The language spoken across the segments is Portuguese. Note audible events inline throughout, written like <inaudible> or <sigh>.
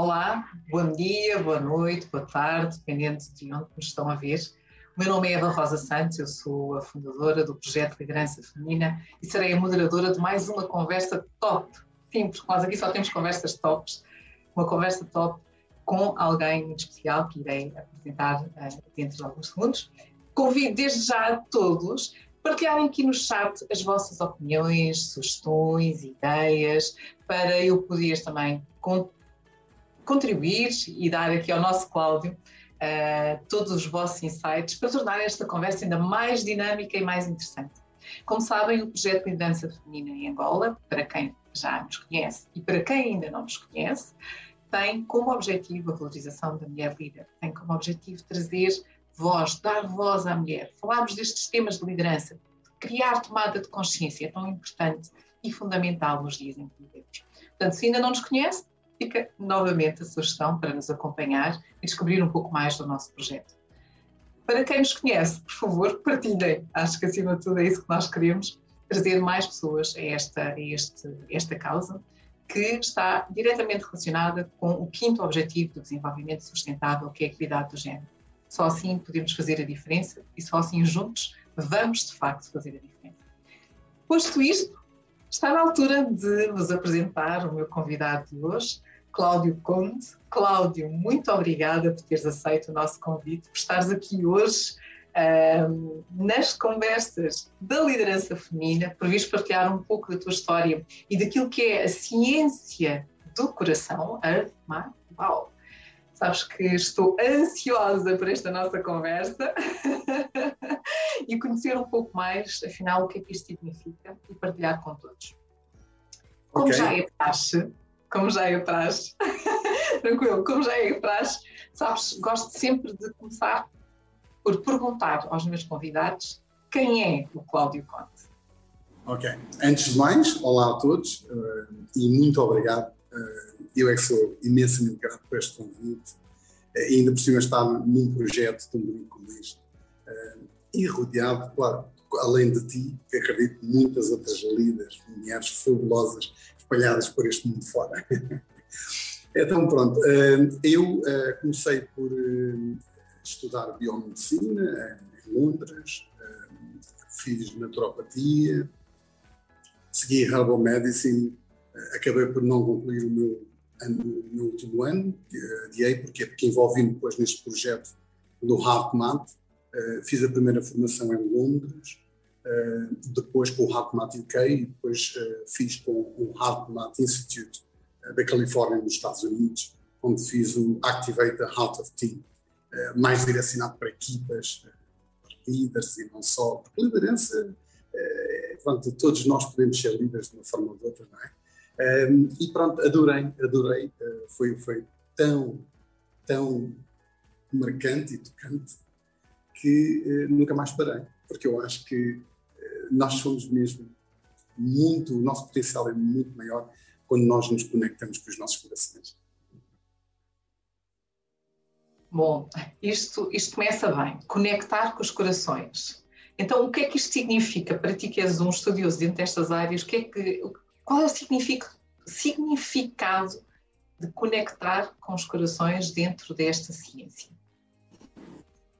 Olá, bom dia, boa noite, boa tarde, dependendo de onde nos estão a ver. O meu nome é Eva Rosa Santos, eu sou a fundadora do projeto Liderança Feminina e serei a moderadora de mais uma conversa top. Sim, porque nós aqui só temos conversas tops. Uma conversa top com alguém muito especial que irei apresentar uh, dentro de alguns segundos. Convido desde já a todos partilharem aqui no chat as vossas opiniões, sugestões, ideias, para eu poder também contribuir e dar aqui ao nosso Cláudio uh, todos os vossos insights para tornar esta conversa ainda mais dinâmica e mais interessante. Como sabem, o projeto de Liderança Feminina em Angola, para quem já nos conhece e para quem ainda não nos conhece, tem como objetivo a valorização da mulher líder, tem como objetivo trazer voz, dar voz à mulher. Falámos destes temas de liderança, criar tomada de consciência tão importante e fundamental nos dias em que vivemos. Portanto, se ainda não nos conhece, fica novamente a sugestão para nos acompanhar e descobrir um pouco mais do nosso projeto. Para quem nos conhece, por favor, partilhem. Acho que acima de tudo é isso que nós queremos, trazer mais pessoas a esta, a este, esta causa, que está diretamente relacionada com o quinto objetivo do desenvolvimento sustentável, que é a equidade do género. Só assim podemos fazer a diferença e só assim juntos vamos de facto fazer a diferença. Posto isto, está na altura de vos apresentar o meu convidado de hoje, Cláudio Conde. Cláudio, muito obrigada por teres aceito o nosso convite, por estares aqui hoje um, nas conversas da liderança feminina, por vires partilhar um pouco da tua história e daquilo que é a ciência do coração, Earth Mind. Uau! Sabes que estou ansiosa por esta nossa conversa <laughs> e conhecer um pouco mais, afinal, o que é que isto significa e partilhar com todos. Como okay. já é praxe, como já é praxe, <laughs> tranquilo, como já é praxe, sabes, gosto sempre de começar por perguntar aos meus convidados quem é o Cláudio Conte. Ok. Antes de mais, olá a todos uh, e muito obrigado. Uh, eu é que sou imensamente grato por este convite uh, e ainda por cima estar num projeto tão bonito como este. e rodeado, claro, além de ti, que acredito muitas outras líderes, mulheres fabulosas espalhadas por este mundo fora. <laughs> então, pronto, eu comecei por estudar biomedicina em Londres, fiz naturopatia, segui Herbal Medicine, acabei por não concluir o meu, ano, o meu último ano, adiei porque, porque envolvi-me depois neste projeto do HeartMath, fiz a primeira formação em Londres, depois com o HeartMath UK e depois fiz com o HeartMath Institute da Califórnia nos Estados Unidos, onde fiz o Activate the Heart of Tea, eh, mais direcionado para equipas, eh, para líderes e não só, porque liderança, eh, pronto, todos nós podemos ser líderes de uma forma ou de outra, não é? E pronto, adorei, adorei, foi, foi tão, tão marcante e tocante que nunca mais parei, porque eu acho que nós somos mesmo muito, o nosso potencial é muito maior quando nós nos conectamos com os nossos corações. Bom, isto, isto começa bem. Conectar com os corações. Então, o que é que isto significa para ti que és um estudioso dentro destas áreas? O que é que, qual é o significado de conectar com os corações dentro desta ciência?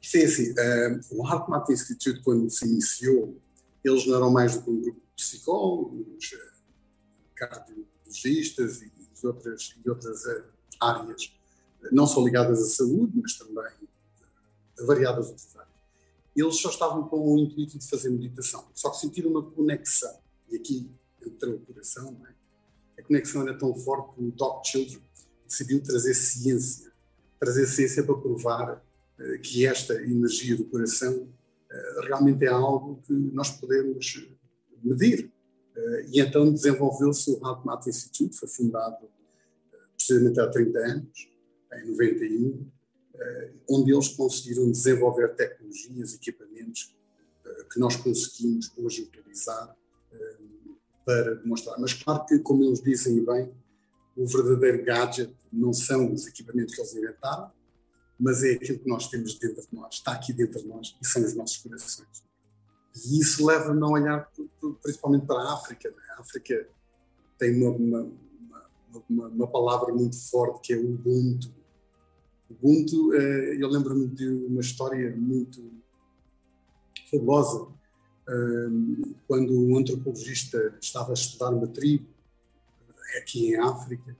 Sim, sim. Uh, o HeartMath Institute, quando se iniciou, eles não eram mais do que um grupo de psicólogos, eh, cardiologistas e outras, outras uh, áreas não só ligadas à saúde, mas também a variadas outras áreas. Eles só estavam com o intuito de fazer meditação, só que sentiram uma conexão, e aqui entrou o coração, não é? a conexão era tão forte que o Doc Children decidiu trazer ciência, trazer ciência para provar que esta energia do coração realmente é algo que nós podemos medir. Uh, e então desenvolveu-se o HeartMath Institute, foi fundado precisamente há 30 anos, em 91, eh, onde eles conseguiram desenvolver tecnologias, equipamentos eh, que nós conseguimos hoje utilizar eh, para demonstrar. Mas claro que, como eles dizem bem, o verdadeiro gadget não são os equipamentos que eles inventaram, mas é aquilo que nós temos dentro de nós, está aqui dentro de nós e são os nossos corações. E isso leva-me a olhar principalmente para a África. Né? A África tem uma, uma, uma uma, palavra muito forte que é o Ubuntu. Ubuntu, eh, eu lembro-me de uma história muito fabulosa, eh, quando um antropologista estava a estudar uma tribo aqui em África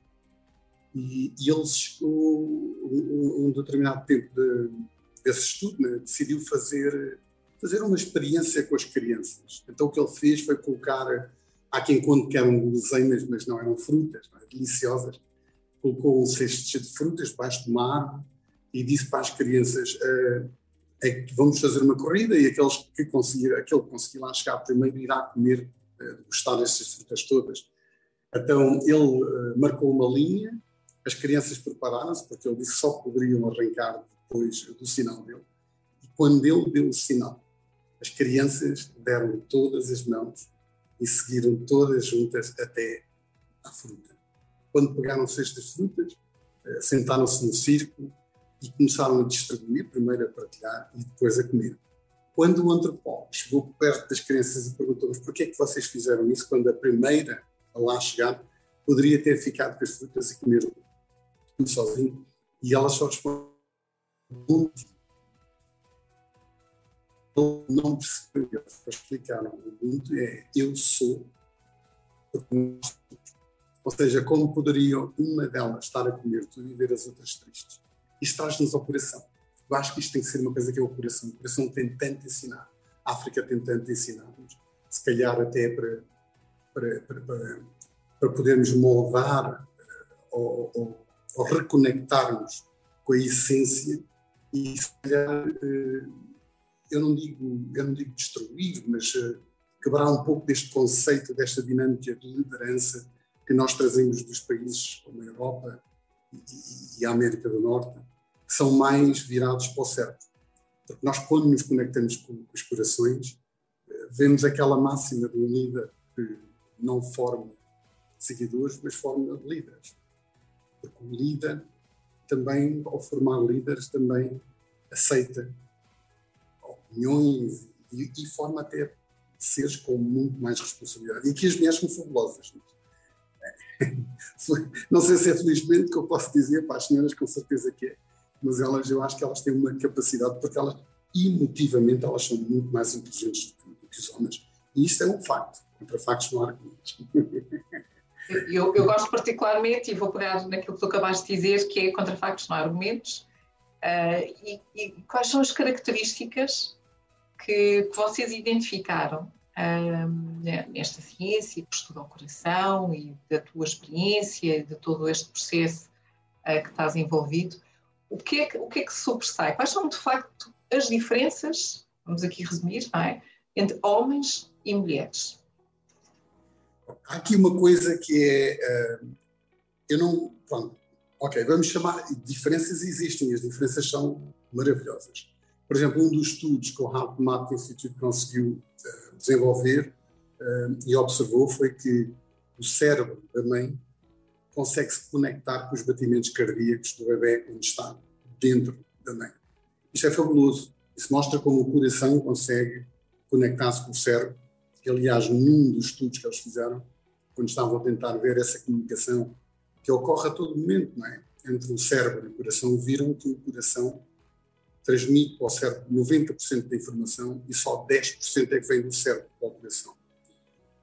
e, e ele chegou um, um determinado tempo de, desse estudo, né, decidiu fazer fazer uma experiência com as crianças. Então o que ele fez foi colocar Há quem conte que eram guloseimas, mas não eram frutas, não é? deliciosas. Colocou um cesto de frutas debaixo de uma árvore e disse para as crianças uh, é vamos fazer uma corrida e aqueles que conseguir, aquele que conseguir lá chegar primeiro irá comer, uh, gostar destas frutas todas. Então ele uh, marcou uma linha, as crianças prepararam-se, porque ele disse que só poderiam arrancar depois do sinal dele. E quando ele deu o sinal, as crianças deram todas as mãos e seguiram todas juntas até à fruta. Quando pegaram cestas frutas, eh, sentaram-se no círculo e começaram a distribuir, primeiro a partilhar e depois a comer. Quando o antropólogo chegou perto das crianças e perguntou-lhes por que é que vocês fizeram isso, quando a primeira a lá chegar poderia ter ficado com as frutas e comer sozinho, e elas só responderam não perceberam, explicaram muito, é eu sou, ou seja, como poderia uma delas estar a comer tudo e ver as outras tristes? Isto traz-nos ao coração. Eu acho que isto tem que ser uma coisa que é o coração. O coração tem tanto a ensinar. A África tem tanto a ensinar-nos. Se calhar até para, para, para, para podermos moldar eh, ou, ou, ou reconectarmos com a essência e se calhar eh, eu não digo, eu não digo destruir, mas uh, quebrar um pouco deste conceito, desta dinâmica de liderança que nós trazemos dos países como a Europa e, a América do Norte, que são mais virados para o certo. Porque nós, quando nos conectamos com, com os corações, uh, vemos aquela máxima do líder que não forma seguidores, mas forma líderes. Porque o líder também, ao formar líderes, também aceita opiniões e, e forma até seres com muito mais responsabilidade. E aqui as mulheres são fabulosas. Não <laughs> sei se é felizmente que eu posso dizer para as senhoras, com certeza que é, mas elas, eu acho que elas têm uma capacidade, porque elas, emotivamente, elas são muito mais inteligentes do que, do que os homens. E isto é um facto. Contra factos não há argumentos. <laughs> Eu, eu, gosto particularmente, e vou pegar naquilo que tu acabaste de dizer, que é contra factos não argumentos. Uh, e, e, quais são as características que, que vocês identificaram um, nesta ciência que estuda o coração e da tua experiência, de todo este processo uh, que estás envolvido, o que, é que, o que é que sobressai? Quais são, de facto, as diferenças, vamos aqui resumir, é? entre homens e mulheres? Há aqui uma coisa que é. Uh, eu não. Pronto, ok, vamos chamar. Diferenças existem, as diferenças são maravilhosas. Por exemplo, um dos estudos que o Heart Math Institute conseguiu uh, desenvolver uh, e observou foi que o cérebro da mãe consegue se conectar com os batimentos cardíacos do bebê quando está dentro da mãe. Isto é fabuloso. Isso mostra como o coração consegue conectar-se com o cérebro. Que, aliás, num dos estudos que eles fizeram, quando estavam a tentar ver essa comunicação que ocorre a todo momento, não é? Entre o cérebro e o coração, viram que o coração transmite para o cérebro 90% da informação e só 10% é que vem do cérebro para o coração.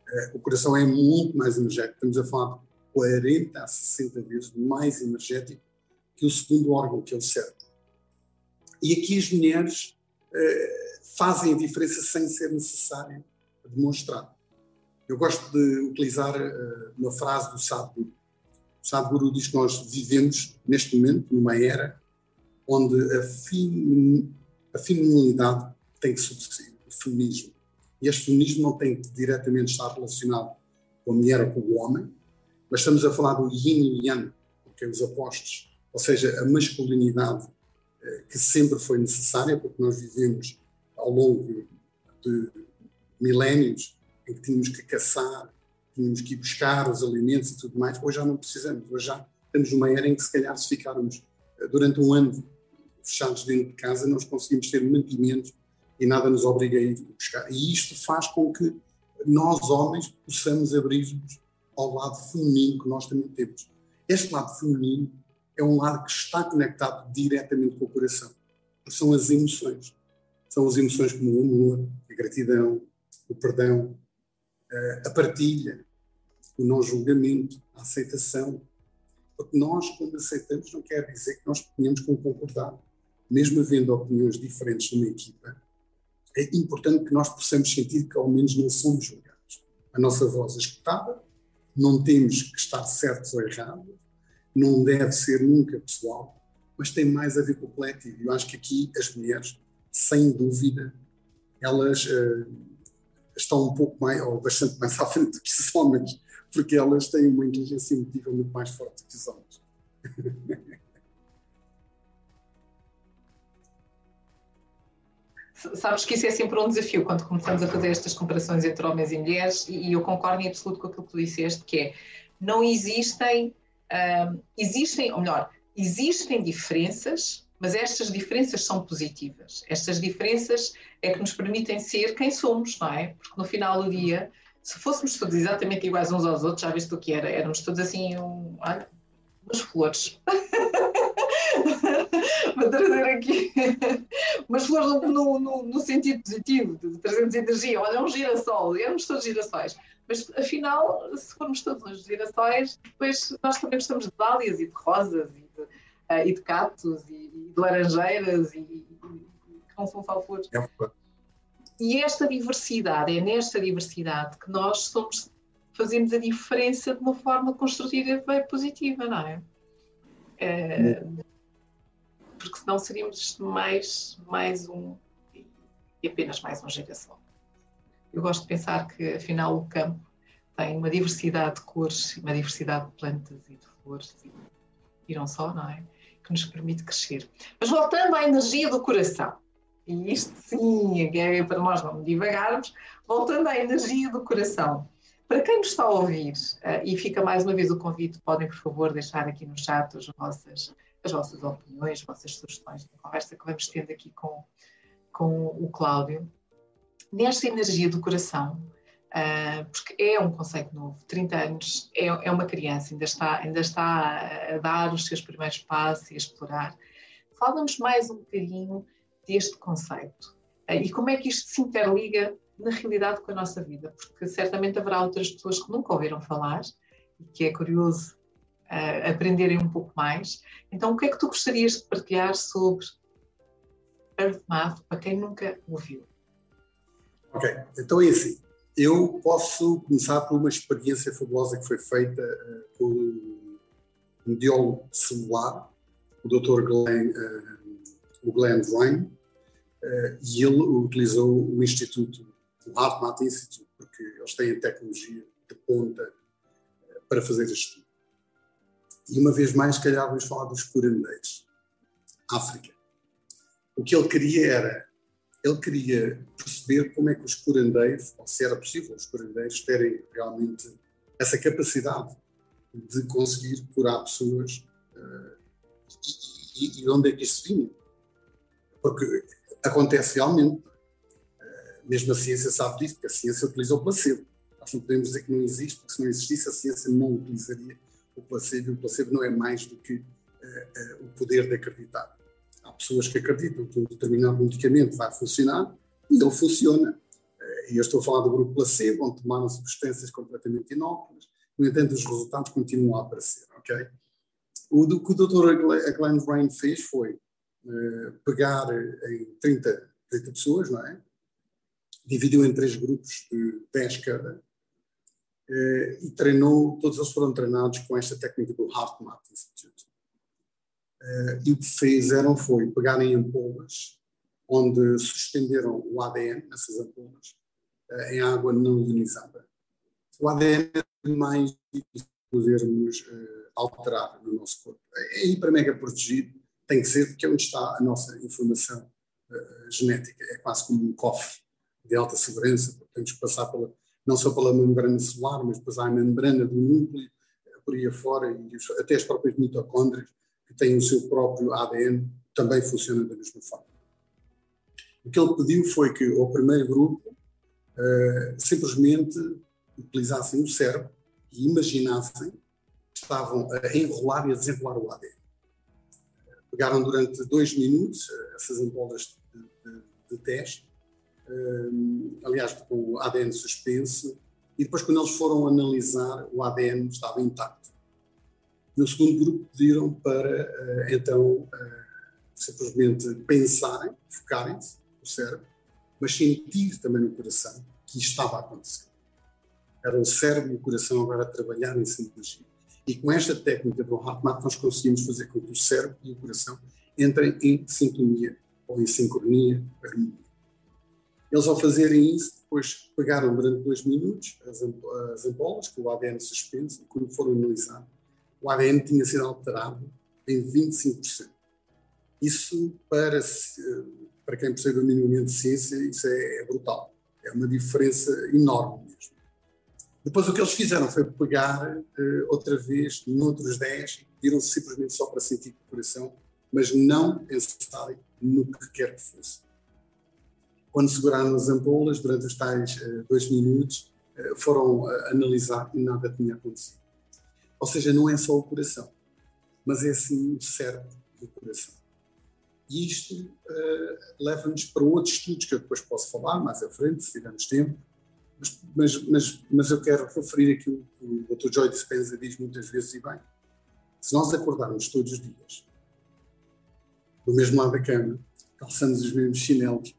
Eh, o coração é muito mais energético, estamos a falar de 40 a 60 vezes mais energético que o segundo órgão, que é o cérebro. E aqui as mulheres uh, fazem a diferença sem ser necessário demonstrar. Eu gosto de utilizar uh, uma frase do Sadhguru. O Sadhguru diz que nós vivemos, neste momento, numa era onde a, fem, a feminilidade tem que subsistir, o feminismo. E este feminismo não tem que diretamente estar relacionado com a mulher ou com o homem, mas estamos a falar do yin e yang, porque é os opostos, ou seja, a masculinidade eh, que sempre foi necessária, porque nós vivemos ao longo de milénios em que tínhamos que caçar, tínhamos que ir buscar os alimentos e tudo mais, hoje já não precisamos, hoje já estamos numa era em que se calhar se ficarmos eh, durante um ano fechados dentro de casa, nós conseguimos ter mantimentos e nada nos obriga a ir buscar. E isto faz com que nós, homens, possamos abrir-nos ao lado feminino que nós também temos. Este lado feminino é um lado que está conectado diretamente com o coração. São as emoções. São as emoções como o amor, a gratidão, o perdão, a partilha, o não julgamento, a aceitação. Porque nós, quando aceitamos, não quer dizer que nós tenhamos que concordar. Mesmo havendo opiniões diferentes numa equipa, é importante que nós possamos sentir que ao menos não somos julgados. A nossa voz é escutada, não temos que estar certos ou errados, não deve ser nunca pessoal, mas tem mais a ver com o coletivo. Eu acho que aqui as mulheres, sem dúvida, elas uh, estão um pouco mais, ou bastante mais <laughs> à frente do que os homens, porque elas têm uma inteligência emotiva muito mais forte que os homens. Sabes que isso é sempre um desafio quando começamos a fazer estas comparações entre homens e mulheres, e eu concordo em absoluto com aquilo que tu disseste, que é não existem existem, ou melhor, existem diferenças, mas estas diferenças são positivas. Estas diferenças é que nos permitem ser quem somos, não é? Porque no final do dia, se fôssemos todos exatamente iguais uns aos outros, já viste o que era? Éramos todos assim, um, olha, umas flores. <laughs> Vou trazer aqui <laughs> umas flores no, no, no, sentido positivo, de trazermos energia. Olha, um girassol, éramos todos girassóis. Mas afinal, se formos todos girassóis, depois nós também gostamos de dálias e de rosas e de, uh, e de cactos e, de laranjeiras e, e, que não são só flores. É. E esta diversidade, é nesta diversidade que nós somos, fazemos a diferença de uma forma construtiva e positiva, não é? é porque senão seríamos mais, mais um e apenas mais um girassol. Eu gosto de pensar que, afinal, o campo tem uma diversidade de cores, uma diversidade de plantas e de flores, e, e não só, não é? Que nos permite crescer. Mas voltando à energia do coração, e isto sim é para nós não divagarmos, voltando à energia do coração. Para quem nos está a ouvir, uh, e fica mais uma vez o convite, podem por favor deixar aqui no chat as vossas, as vossas opiniões, as vossas sugestões na conversa que vamos tendo aqui com, com o Cláudio nesta energia do coração, porque é um conceito novo, 30 anos, é, é, uma criança, ainda está, ainda está a dar os seus primeiros passos e a explorar. Fala-nos mais um bocadinho deste conceito uh, e como é que isto se interliga na realidade com a nossa vida, porque certamente haverá outras pessoas que nunca ouviram falar e que é curioso uh, aprenderem um pouco mais. Então, o que é que tu gostarias de partilhar sobre Earth Math para quem nunca ouviu? Ok, então é assim. Eu posso começar por uma experiência fabulosa que foi feita uh, por um biólogo celular, o Dr. Glenn, uh, o Glenn Ryan, uh, e ele utilizou o Instituto, o HeartMath Institute, porque eles têm tecnologia de ponta para fazer este estudo. E uma vez mais, calhar, vamos falar dos curandeiros. África. O que ele queria era ele queria perceber como é que os curandeiros, ou se era possível os curandeiros terem realmente essa capacidade de conseguir curar pessoas uh, e, e, onde é que isso vinha. Porque acontece realmente, uh, mesmo a ciência sabe disso, porque a ciência utiliza o placebo. Nós não podemos dizer que não existe, porque se não existisse a ciência não utilizaria o placebo, e o placebo não é mais do que uh, o poder de acreditar. Há pessoas que acreditam que um determinado medicamento vai funcionar e ele funciona. Eh, e eu estou a falar do grupo placebo, onde tomaram substâncias completamente inóculas. No entanto, os resultados continuam a aparecer, ok? O que o Dr. Glenn Brain fez foi uh, pegar em 30, 30 pessoas, não é? Dividiu em três grupos de 10 cada uh, e treinou, todos eles foram treinados com esta técnica do HeartMath Institute. Uh, e o que fizeram foi pegarem ampolas, onde suspenderam o ADN nessas ampolas, uh, em água não ionizada. O ADN é mais difícil de podermos uh, alterar no nosso corpo. É hiper mega protegido, tem que ser, porque é onde está a nossa informação genética. É quase como um cofre de alta segurança, porque temos que passar pela, não só pela membrana celular, mas depois há a membrana do núcleo, por aí afora, e os, até as próprias mitocôndrias que tem o seu próprio ADN, também funciona da mesma forma. O que ele pediu foi que o primeiro grupo uh, simplesmente utilizassem o cérebro e imaginassem estavam a enrolar e a desenrolar o ADN. Pegaram durante dois minutos essas ampolas de, de, de teste, um, aliás, com o ADN suspenso, e depois, quando eles foram analisar, o ADN estava intacto. No segundo grupo, pediram para, uh, então, uh, simplesmente pensarem, focarem-se no cérebro, mas sentir também no coração que isto estava a acontecer. Era o cérebro e o coração agora a trabalhar em sinergia. E com esta técnica do HeartMath, nós conseguimos fazer com que o cérebro e o coração entrem em sintonia ou em sincronia, harmonia. Eles, ao fazerem isso, depois pegaram durante dois minutos as, as ampolas com o ADN suspenso e quando foram analisar, o ADN tinha sido alterado em 25%. Isso, para, para quem percebe minimamente de ciência, isso é, é brutal. É uma diferença enorme mesmo. Depois o que eles fizeram foi pegar uh, outra vez noutros 10 e se simplesmente só para sentir o coração, mas não pensarem no que quer que fosse quando seguraram as ampolas, durante os tais uh, dois minutos, uh, foram analisar e nada tinha acontecido. Ou seja, não é só o coração, mas é sim o cérebro do coração. E isto leva-nos para outros estudos que eu depois posso falar mais à frente, se tivermos tempo, mas, mas, mas, mas eu quero referir aquilo que o Dr. Joy Dispenza diz muitas vezes e bem. Se nós acordarmos todos os dias, do mesmo lado da cama, calçamos os mesmos chinelos,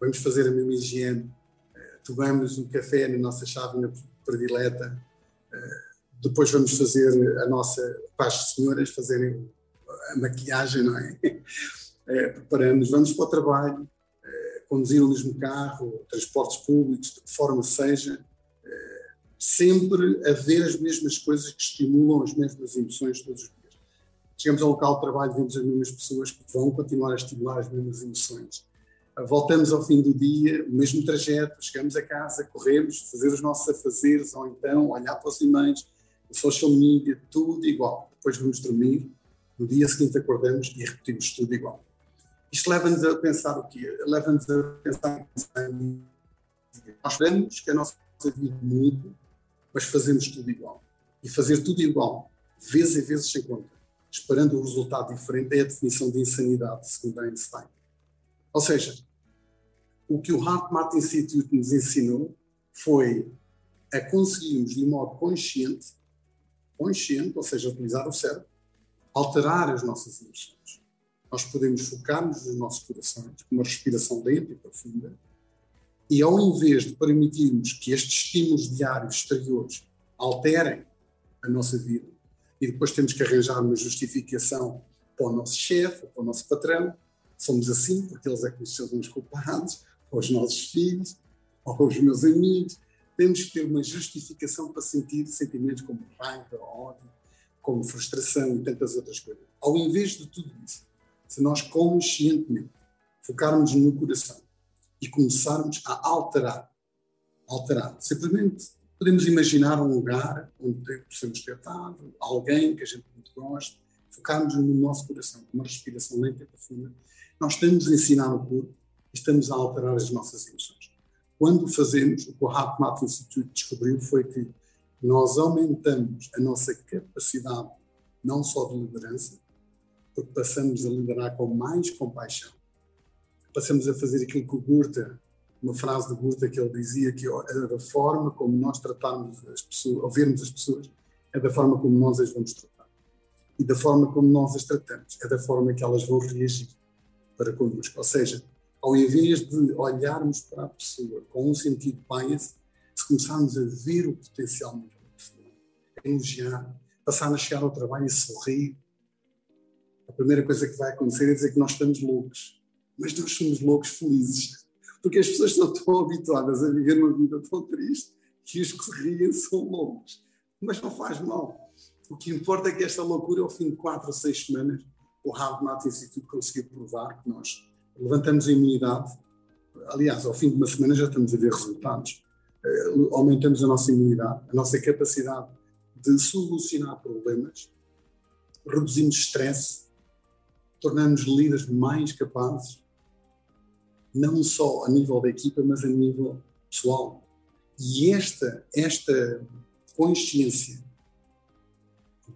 vamos fazer a mesma higiene, eh, tomamos um café na nossa chávena predileta, eh, depois vamos fazer a nossa, para as senhoras fazerem a maquiagem, não é? <laughs> Eh, preparamos, vamos para o trabalho, conduzir o mesmo carro, transportes públicos, de forma seja, sempre a ver as mesmas coisas que estimulam as mesmas emoções todos os dias. Chegamos ao local de trabalho, vemos as mesmas pessoas que vão continuar a estimular as mesmas emoções voltamos ao fim do dia, o mesmo trajeto, chegamos a casa, corremos, fazer os nossos afazeres, ou então olhar para os e-mails, social media, tudo igual. Depois vamos dormir, no dia seguinte acordamos e repetimos tudo igual. Isto leva-nos a pensar o quê? Leva-nos a pensar em... Nós esperamos que a nossa vida mude, mas fazemos tudo igual. E fazer tudo igual, vezes e vezes sem conta, esperando um resultado diferente, é a definição de insanidade, segundo Einstein. Ou seja, o que o HeartMath Institute nos ensinou foi a conseguirmos, de modo consciente, consciente, ou seja, utilizar o cérebro, alterar as nossas emoções. Nós podemos focar-nos nos nossos corações, com uma respiração lenta e profunda, e ao invés de permitirmos que estes estímulos diários exteriores alterem a nossa vida, e depois temos que arranjar uma justificação para o nosso chefe, para o nosso patrão, somos assim, porque eles é que nos são os culpados, aos nossos filhos, aos meus amigos. Temos que ter uma justificação para sentir sentimentos como raiva, ódio, como frustração e tantas outras coisas. Ao invés de tudo isso, se nós conscientemente focarmos no coração e começarmos a alterar, alterar, simplesmente podemos imaginar um lugar onde possamos ter estado, alguém que a gente muito gosta, focarmos no nosso coração, com uma respiração lenta e profunda, nós estamos a ensinar o corpo estamos a alterar as nossas emoções. Quando fazemos, o que o HeartMath Institute descobriu foi que nós aumentamos a nossa capacidade, não só de liderança, porque passamos a liderar com mais compaixão, passamos a fazer aquilo que o Goethe, uma frase de Goethe que ele dizia que é da forma como nós tratarmos as pessoas, ou vermos as pessoas, é da forma como nós as vamos tratar. E da forma como nós as tratamos, é da forma que elas vão reagir para connosco. Ou seja, ao invés de olharmos para a pessoa com um sentido bias, se começarmos a ver o potencial naquela pessoa, a elogiar, passar a chegar ao trabalho e sorrir, a primeira coisa que vai acontecer é dizer que nós estamos loucos. Mas nós somos loucos felizes. Porque as pessoas estão tão habituadas a viver uma vida tão triste que os que riem são loucos. Mas não faz mal. O que importa é que esta loucura, ao fim de quatro ou seis semanas, o Harvard Institute conseguiu provar que nós levantamos a imunidade. Aliás, ao fim de uma semana já estamos a ver resultados. Uh, aumentamos a nossa imunidade, a nossa capacidade de solucionar problemas, reduzimos stress, tornamos líderes mais capazes, não só a nível da equipa, mas a nível pessoal. E esta, esta consciência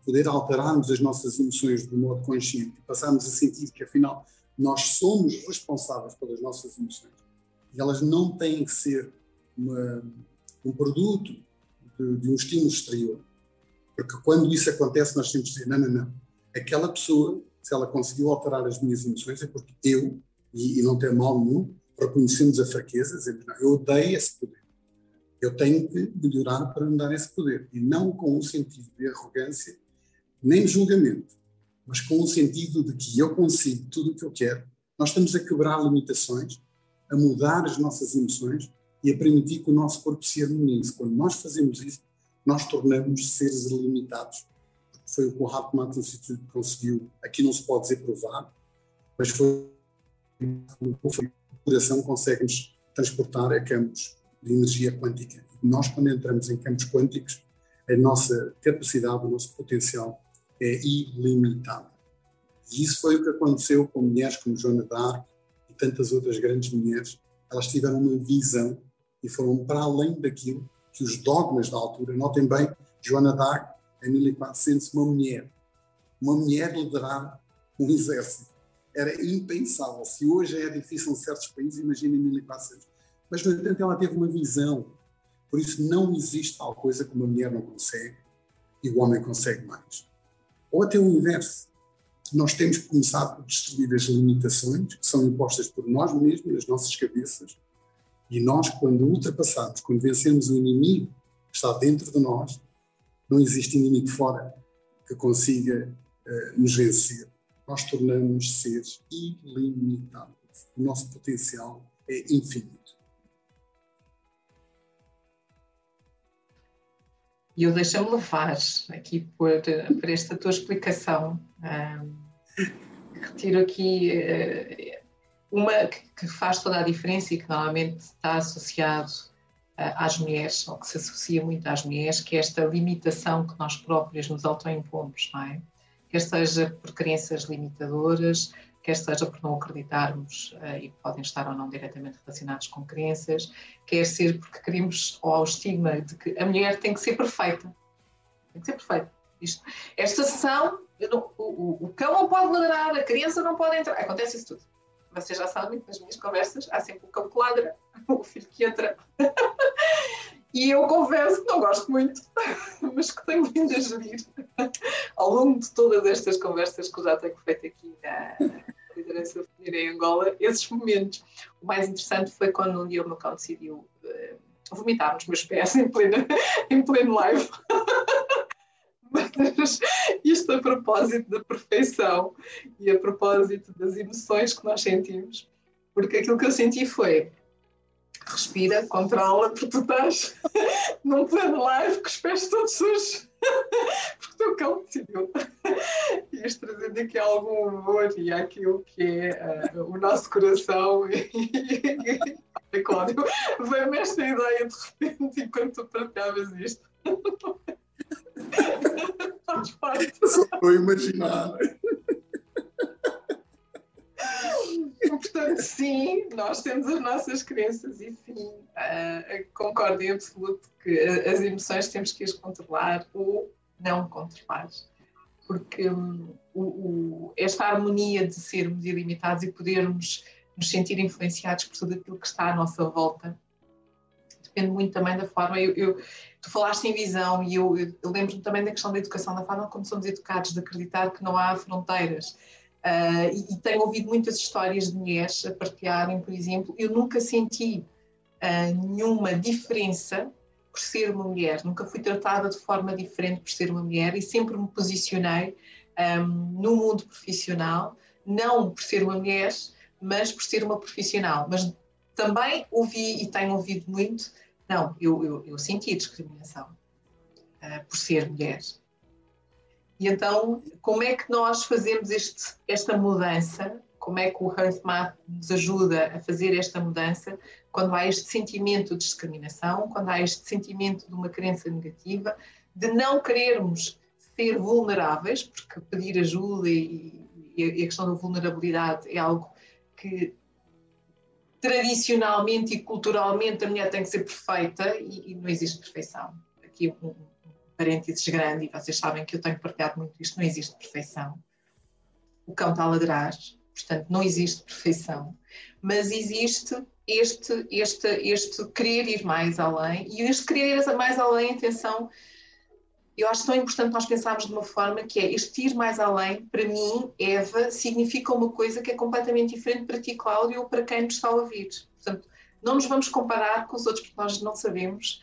poder alterarmos as nossas emoções de modo consciente passarmos a sentir que, afinal, nós somos responsáveis pelas nossas emoções. E elas não têm que ser uma, um produto de, de, um estímulo exterior. Porque quando isso acontece, nós temos que dizer: não, não, não. Aquela pessoa, se ela conseguiu alterar as minhas emoções, é porque eu, e, e não tem mal nenhum, reconhecemos a fraqueza, dizemos: não, eu odeio esse poder. Eu tenho que melhorar para me dar esse poder. E não com um sentido de arrogância, nem de julgamento, mas com o sentido de que eu consigo tudo o que eu quero. Nós estamos a quebrar limitações, a mudar as nossas emoções e a permitir que o nosso corpo se harmonize. Quando nós fazemos isso, nós tornamos seres ilimitados. Foi o que o Heart Math Institute conseguiu. Aqui não se pode dizer provar, mas foi o coração consegue-nos transportar a campos de energia quântica. Nós, quando entramos em campos quânticos, a nossa capacidade, o nosso potencial é ilimitado. E isso foi o que aconteceu com mulheres como Joana d'Arc e tantas outras grandes mulheres. Elas tiveram uma visão e foram para além daquilo que os dogmas da altura. Notem bem, Joana d'Arc, em 1400, uma mulher. Uma mulher liderar um exército. Era impensável. Se hoje é difícil em certos países, imagina em 1400. Mas, no entanto, ela teve uma visão. Por isso, não existe tal coisa que uma mulher não consegue e o homem consegue mais. Ou até o inverso. Nós temos que começar por destruir as limitações que são impostas por nós mesmos, nas nossas cabeças, e nós, quando ultrapassamos, quando vencemos o inimigo que está dentro de nós, não existe inimigo fora que consiga uh, nos vencer. Nós tornamos seres ilimitados. O nosso potencial é infinito. E eu deixo-me levar aqui por, por esta tua explicação. Um, retiro aqui uh, uma que faz toda a diferença e que normalmente está associado uh, às mulheres, ou que se associa muito às mulheres, que é esta limitação que nós próprias nos autoimpomos, não é? Quer seja por crenças limitadoras, quer seja por não acreditarmos uh, e podem estar ou não diretamente relacionados com crenças, quer ser porque queremos, ou ao estigma de que a mulher tem que ser perfeita. Tem que ser perfeita. Isto, esta sessão, não, o, o, cão não pode ladrar, a criança não pode entrar. Acontece isso tudo. Vocês já sabem, nas minhas conversas, há sempre o cão que ladra, <laughs> o filho que entra. <laughs> E eu confesso que não gosto muito, <laughs> mas que tenho vindo a gerir ao longo de todas estas conversas que eu já tenho feito aqui na liderança feminina em Angola, esses momentos. O mais interessante foi quando um dia o meu cão decidiu uh, vomitar nos meus pés em pleno, em pleno live. <laughs> Mas isto a propósito da perfeição e a propósito das emoções que nós sentimos, porque aquilo que eu senti foi respira, controla, porque tu estás <laughs> num plano live com os pés todos sujos, porque o teu cão decidiu. Ias trazendo aqui algum humor e aquilo que é uh, o nosso coração e, Cláudio, veio-me esta ideia de repente enquanto tu partilhavas isto. Só estou a imaginar. Portanto, sim, nós temos as nossas crenças e sim, uh, concordo em absoluto que as emoções temos que as controlar ou não controlar. Porque um, o, o, esta harmonia de sermos ilimitados e podermos nos sentir influenciados por tudo aquilo que está à nossa volta depende muito também da forma. Eu, eu tu falaste em visão e eu, eu lembro-me também da questão da educação, da forma como somos educados, de acreditar que não há fronteiras Uh, e, e, tenho ouvido muitas histórias de mulheres a partilharem, por exemplo, eu nunca senti uh, nenhuma diferença por ser uma mulher, nunca fui tratada de forma diferente por ser uma mulher e sempre me posicionei um, no mundo profissional, não por ser uma mulher, mas por ser uma profissional. Mas também ouvi e tenho ouvido muito, não, eu, eu, eu senti discriminação uh, por ser mulher. E então, como é que nós fazemos este, esta mudança? Como é que o HearthMath nos ajuda a fazer esta mudança quando há este sentimento de discriminação, quando há este sentimento de uma crença negativa, de não querermos ser vulneráveis, porque pedir ajuda e, e a questão da vulnerabilidade é algo que tradicionalmente e culturalmente a mulher tem que ser perfeita e, e não existe perfeição. Aqui um, parênteses grande, e vocês sabem que eu tenho partilhado muito isto, não existe perfeição. O cão está a ladrar, portanto não existe perfeição, mas existe este, este, este querer ir mais além, e este querer ir mais além, atenção, eu acho tão importante nós pensarmos de uma forma que é este ir mais além, para mim, Eva, significa uma coisa que é completamente diferente para ti, Cláudio, ou para quem nos está a ouvir. Portanto, não nos vamos comparar com os outros, porque nós não sabemos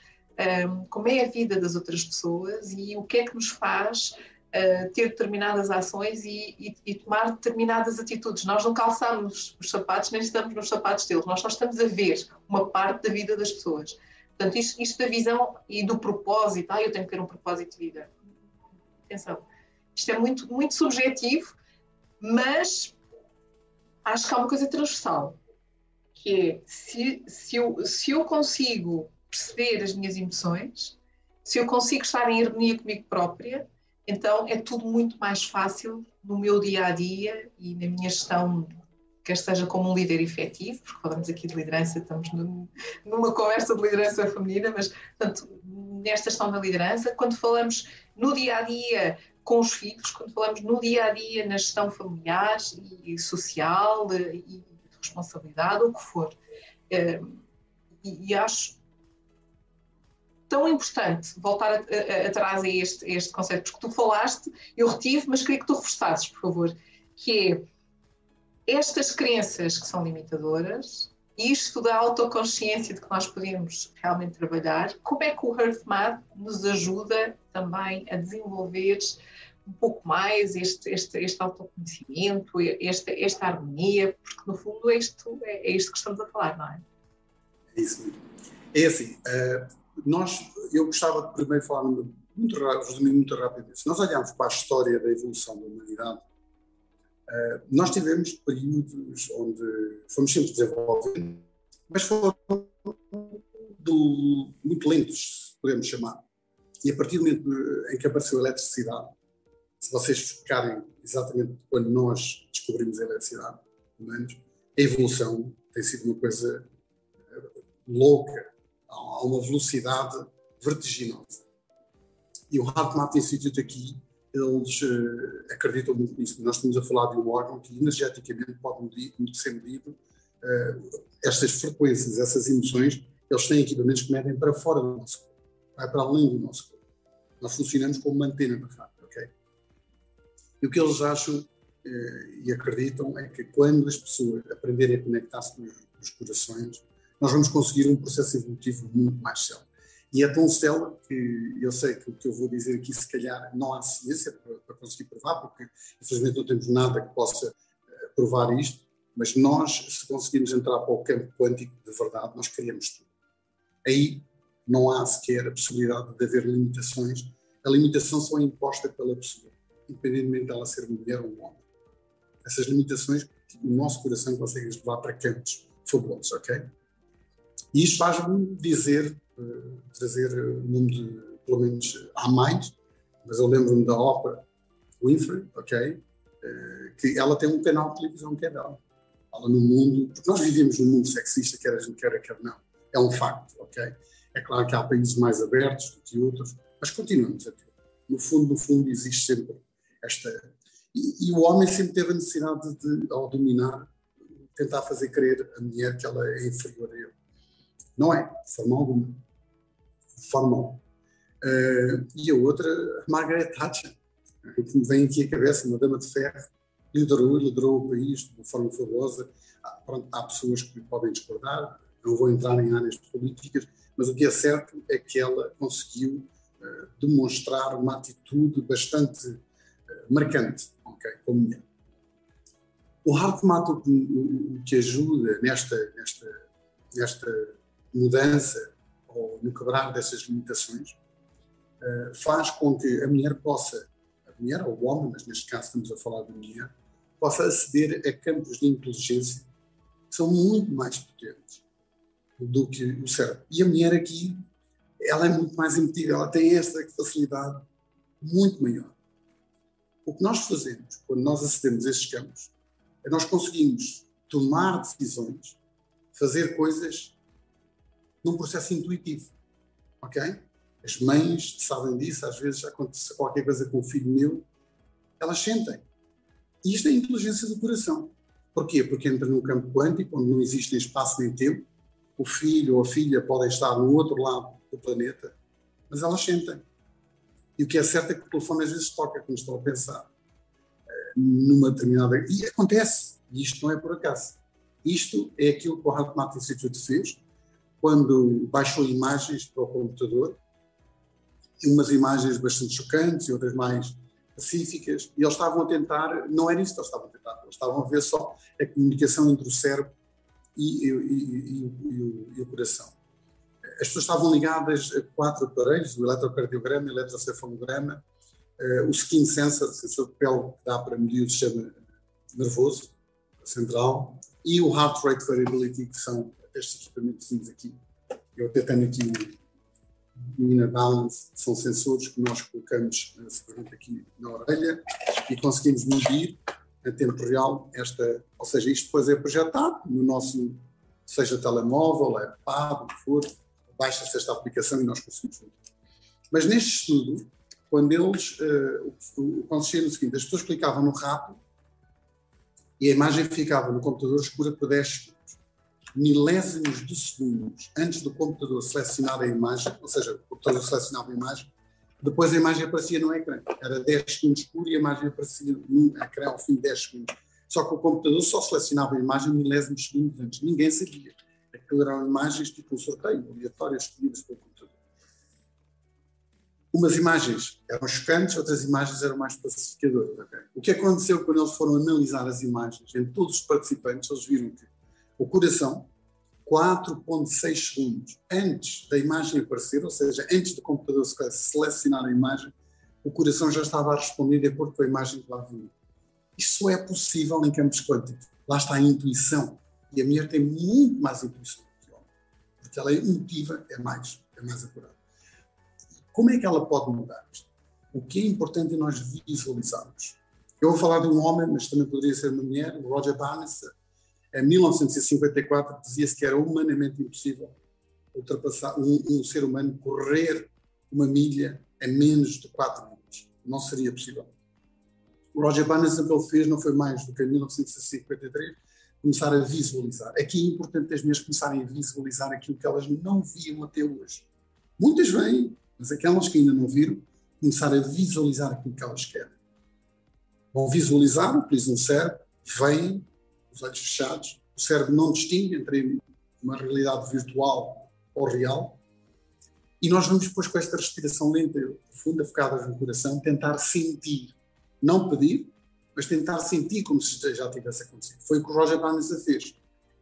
um, como é a vida das outras pessoas e o que é que nos faz uh, ter determinadas ações e, e, e, tomar determinadas atitudes. Nós não calçamos os sapatos, nem estamos nos sapatos deles, nós só estamos a ver uma parte da vida das pessoas. Portanto, isto, isto da visão e do propósito, ah, eu tenho que ter um propósito de vida. Atenção, isto é muito, muito subjetivo, mas acho que há uma coisa transversal, que é se, se, eu, se eu consigo perceber as minhas emoções, se eu consigo estar em harmonia comigo própria, então é tudo muito mais fácil no meu dia a dia e na minha gestão quer seja como um líder efetivo, porque falamos aqui de liderança, estamos numa conversa de liderança feminina, mas, portanto, nesta gestão da liderança, quando falamos no dia a dia com os filhos, quando falamos no dia a dia na gestão familiar e social e de responsabilidade, o que for. Eh, e, e acho tão importante voltar atrás a este, a este conceito, porque tu falaste, eu retive, mas queria que tu reforçasses, por favor, que é estas crenças que são limitadoras, isto da autoconsciência de que nós podemos realmente trabalhar, como é que o HearthMath nos ajuda também a desenvolver um pouco mais este, este, este autoconhecimento, esta, esta harmonia, porque no fundo é isto, é, é isto que estamos a falar, não é? É isso mesmo. É assim, uh, nós, eu gostava de primeiro falar muito, resumir muito rápido Se nós olharmos para a história da evolução da humanidade, Uh, nós tivemos períodos onde fomos sempre desenvolvendo, mas foram muito lentos, podemos chamar. E a partir do momento em que apareceu a eletricidade, se vocês ficarem exatamente quando nós descobrimos a eletricidade, a evolução tem sido uma coisa eh, louca, a uma velocidade vertiginosa. E o HeartMath Institute aqui eles uh, acreditam muito nisso. Nós estamos a falar de um órgão que energeticamente pode medir, ser medido uh, estas frequências, essas emoções, eles têm equipamentos que medem para fora do nosso corpo, vai para além do nosso corpo. Nós funcionamos como uma antena na rádio, ok? E o que eles acham uh, e acreditam é que quando as pessoas aprenderem a conectar-se com os corações, nós vamos conseguir um processo evolutivo muito mais célebre. E é tão célere que eu sei que o que eu vou dizer aqui, se calhar, não há ciência para, para conseguir provar, porque infelizmente não temos nada que possa uh, provar isto, mas nós, se conseguirmos entrar para o campo quântico de verdade, nós criamos tudo. Aí não há sequer a possibilidade de haver limitações. A limitação só é imposta pela pessoa, independentemente dela ser mulher ou homem. Essas limitações, o nosso coração consegue levar para campos fabulosos, ok? E isto faz-me dizer trazer o nome de, pelo menos, há mais, mas eu lembro-me da ópera Winfrey, ok? Eh, que ela tem um canal de televisão que é dela. Ela no mundo, porque nós vivemos num mundo sexista, quer a gente queira, quer não. É um facto, ok? É claro que há países mais abertos do que outros, mas continuamos a ter. No fundo, no fundo, existe sempre esta. E, e o homem sempre teve a necessidade de, ao dominar, tentar fazer crer a mulher que ela é inferior a ele. Não é, de forma alguma formal. Uh, e a outra, Margaret Thatcher, que me vem aqui a cabeça, uma dama de ferro, liderou, liderou o país de uma forma fabulosa. Ah, pronto, há pessoas que podem discordar, não vou entrar em áreas políticas, mas o que é certo é que ela conseguiu uh, demonstrar uma atitude bastante uh, marcante, ok, como mulher. O HeartMath o que ajuda nesta, nesta, nesta mudança ou no quebrar dessas limitações, uh, faz com que a mulher possa, a mulher ou o homem, mas neste caso estamos a falar da mulher, possa aceder a campos de inteligência que são muito mais potentes do que o cérebro. E a mulher aqui, ela é muito mais emotiva, ela tem esta facilidade muito maior. O que nós fazemos quando nós acedemos a estes campos é nós conseguimos tomar decisões, fazer coisas num processo intuitivo, ok? As mães sabem disso, às vezes acontece qualquer coisa com o filho meu, elas sentem. E isto é a inteligência do coração. Porquê? Porque entra num campo quântico, onde não existe nem espaço nem tempo. O filho ou a filha podem estar no outro lado do planeta, mas elas sentem. E o que é certo é que o telefone às vezes toca, como estou a pensar, eh, numa determinada. E acontece, e isto não é por acaso. Isto é aquilo que o Heart Math Institute fez quando baixou imagens para o computador, umas imagens bastante chocantes e outras mais pacíficas, e eles estavam a tentar, não era isso que eles estavam a tentar, eles estavam a ver só a comunicação entre o cérebro e, e, e, e o, coração. As pessoas estavam ligadas a quatro aparelhos, o eletrocardiograma, o eletrocefalograma, uh, o skin sensor, o sensor de pele que dá para medir o sistema nervoso central, e o heart rate variability, que são estes equipamentos aqui. Eu até tenho aqui o Mina Balance, são sensores que nós colocamos seguramente aqui na orelha e conseguimos medir a tempo real esta, ou seja, isto depois é projetado no nosso, seja telemóvel, iPad, o que for, baixa-se esta aplicação e nós conseguimos medir. Mas neste estudo, quando eles, uh, o, consistia no seguinte, as pessoas clicavam no rato e a imagem ficava no computador escura por 10 segundos milésimos de segundos antes do computador selecionar a imagem, ou seja, o computador selecionava a imagem, depois a imagem aparecia no ecrã. Era 10 segundos escuro e a imagem aparecia no ecrã ao fim de 10 segundos. Só que o computador só selecionava a imagem milésimos de segundos antes. Ninguém sabia. Aquilo eram imagens tipo um sorteio, aleatórias, escolhidas pelo computador. Umas imagens eram chocantes, outras imagens eram mais pacificadoras. Okay? O que aconteceu quando eles foram analisar as imagens em todos os participantes, eles viram que o coração 4,6 segundos antes da imagem aparecer, ou seja, antes do computador selecionar a imagem, o coração já estava a responder de acordo com a imagem que lá vinha. Isso é possível em campos quânticos. Lá está a intuição. E a mulher tem muito mais intuição do que o homem. Porque ela é intuitiva, é mais, é mais acurada. Como é que ela pode mudar isto? O que é importante é nós visualizarmos. Eu vou falar de um homem, mas também poderia ser uma mulher, o Roger Barnes, em 1954 dizia-se que era humanamente impossível ultrapassar um, um, ser humano correr uma milha em menos de 4 minutos. Não seria possível. O Roger Bannister ele fez não foi mais do que em 1953 começar a visualizar. Aqui é importante as mulheres começarem a visualizar aquilo que elas não viam até hoje. Muitas vêm, mas aquelas que ainda não viram, começar a visualizar aquilo que elas querem. Vão visualizar, utilizam o cérebro, vêm, os olhos fechados, o cérebro não distingue entre uma realidade virtual ou real. E nós vamos depois com esta respiração lenta e profunda, focada no coração, tentar sentir, não pedir, mas tentar sentir como se já tivesse acontecido. Foi o que o Roger Bannister fez.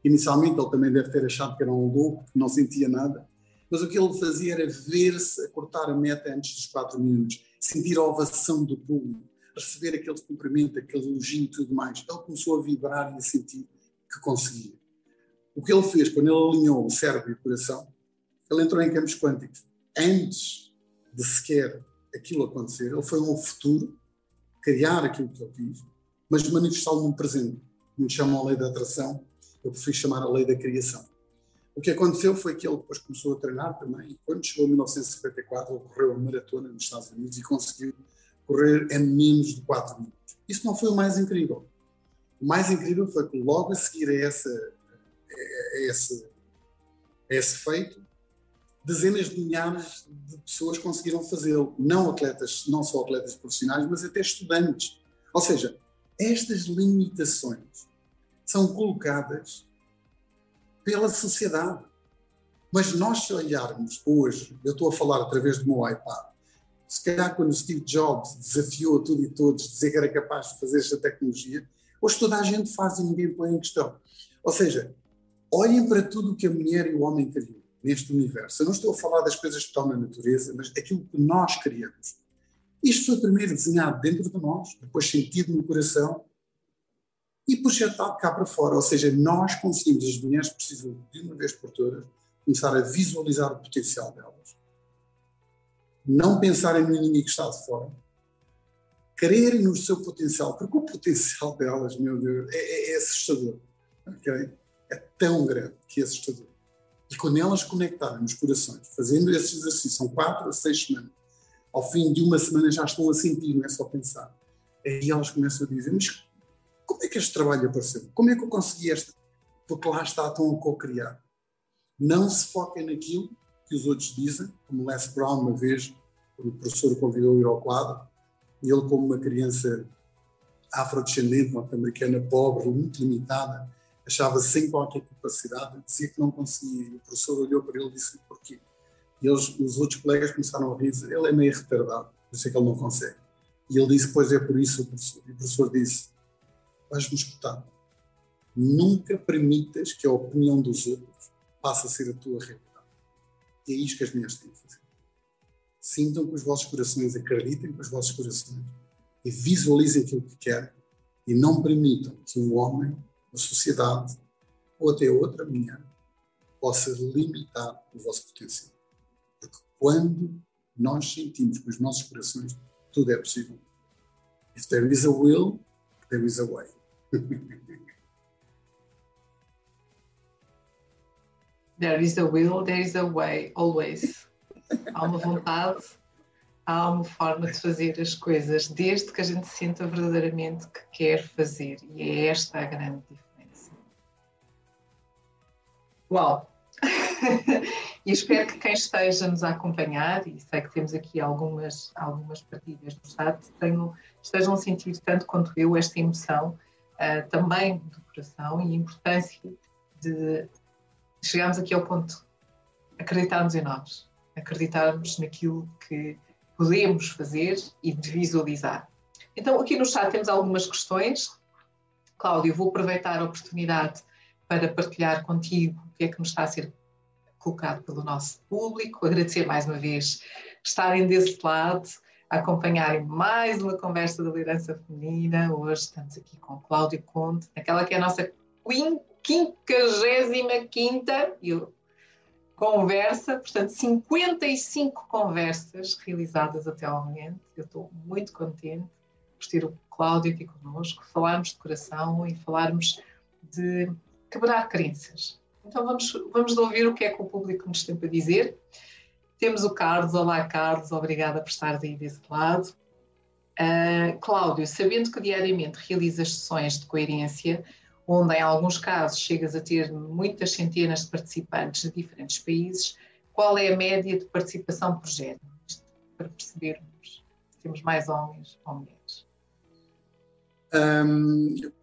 Inicialmente ele também deve ter achado que era um louco, que não sentia nada, mas o que ele fazia era ver-se a cortar a meta antes dos quatro minutos, sentir a ovação do público, receber aquele cumprimento, aquele elogio e tudo mais. Ele começou a vibrar e a sentir que conseguia. O que ele fez quando ele alinhou o cérebro e o coração, ele entrou em campos quânticos. Antes de sequer aquilo acontecer, ele foi um futuro, criar aquilo que ele quis, mas manifestá-lo num presente. Muitos chamam a lei da atração, eu prefiro chamar a lei da criação. O que aconteceu foi que ele depois começou a treinar também, e quando chegou em 1954, ele correu a maratona nos Estados Unidos e conseguiu correr em menos de 4 minutos. Isso não foi o mais incrível. O mais incrível foi que logo a seguir a, essa, a, esse, a esse feito, dezenas de milhares de pessoas conseguiram fazê-lo. Não atletas, não só atletas profissionais, mas até estudantes. Ou seja, estas limitações são colocadas pela sociedade. Mas nós, se olharmos hoje, eu estou a falar através do meu iPad, se calhar quando Steve Jobs desafiou tudo e todos, dizer que era capaz de fazer esta tecnologia, hoje toda a gente faz e ninguém põe em questão. Ou seja, olhem para tudo o que a mulher e o homem criam neste universo. Eu não estou a falar das coisas que estão na natureza, mas daquilo que nós criamos. Isto foi primeiro desenhado dentro de nós, depois sentido no coração e projetado cá para fora. Ou seja, nós conseguimos, as mulheres precisam de uma vez por todas, começar a visualizar o potencial delas não pensarem no inimigo que está de fora, crerem no seu potencial, porque o potencial delas, meu Deus, é, é, é assustador. Okay? É tão grande que é assustador. E quando elas conectarem nos corações, fazendo esse exercício, são quatro a seis semanas, ao fim de uma semana já estão a sentir, não é só pensar. Aí elas começam a dizer: Mas como é que este trabalho apareceu? Como é que eu consegui esta? Porque lá está, a co-criar. Não se foquem naquilo que os outros dizem, como Les Brown, uma vez, o professor convidou a ir ao quadro, e ele, como uma criança afrodescendente, norte-americana, pobre, muito limitada, achava sem qualquer capacidade, dizia que não conseguia. E o professor olhou para ele e disse porquê. E eles, os outros colegas começaram a rir, ele é meio retardado, por isso é que ele não consegue. E ele disse, pois é por isso, professor. E o professor disse, vais-me escutar. Nunca permitas que a opinião dos outros passe a ser a tua realidade. É isto que as mulheres têm que fazer. Sintam com os vossos corações, acreditem com os vossos corações e visualizem aquilo que querem e não permitam que um homem, uma sociedade ou até outra mulher possa limitar o vosso potencial. Porque quando nós sentimos com os nossos corações, tudo é possível. If there is a will, there is a way. <laughs> there is a will, there is a way, always. Há uma vontade, há uma forma de fazer as coisas, desde que a gente sinta verdadeiramente que quer fazer. E é esta a grande diferença. Uau! <laughs> e espero que quem esteja nos a acompanhar, e sei que temos aqui algumas, algumas partilhas do chat, tenham, estejam a sentir tanto quanto eu esta emoção uh, também do coração e a importância de chegamos aqui ao ponto acreditarmos em nós, acreditarmos naquilo que podemos fazer e de visualizar. Então, aqui no chat temos algumas questões. Cláudio, vou aproveitar a oportunidade para partilhar contigo o que é que nos está a ser colocado pelo nosso público. Agradecer mais uma vez estarem desse lado, acompanharem mais uma conversa da liderança feminina. Hoje estamos aqui com Cláudio Conte, aquela que é a nossa Queen 55 conversa, portanto, 55 conversas realizadas até ao momento. Eu estou muito contente por ter o Cláudio aqui conosco, falarmos de coração e falarmos de quebrar crenças. Então vamos, vamos ouvir o que é que o público nos tem para dizer. Temos o Carlos, olá Carlos, obrigada por estar aí desse lado. Uh, Cláudio, sabendo que diariamente realizas sessões de coerência, onde em alguns casos chegas a ter muitas centenas de participantes de diferentes países, qual é a média de participação por género? Para percebermos se temos mais homens ou mulheres.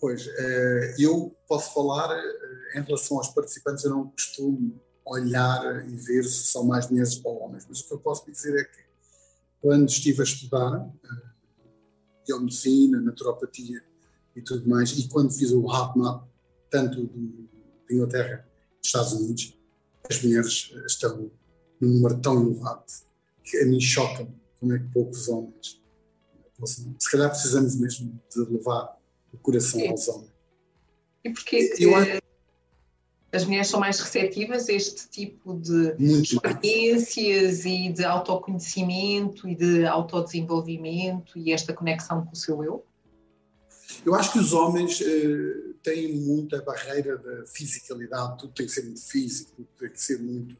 Pois, uh, eu posso falar uh, em relação aos participantes, eu não costumo olhar e ver se são mais mulheres ou homens, mas o que eu posso dizer é que quando estive a estudar uh, biomedicina, naturopatia e tudo mais, e quando fiz o HAPMAP, tanto de, de Inglaterra dos Estados Unidos, as mulheres estão num número tão elevado que a mim choca como é que poucos homens se calhar precisamos mesmo de levar o coração Sim. aos homens. E porquê que eu, as mulheres são mais receptivas a este tipo de experiências mais. e de autoconhecimento e de autodesenvolvimento e esta conexão com o seu eu? Eu acho que os homens eh, têm muita barreira da fisicalidade, tudo tem que ser muito físico, tudo tem que ser muito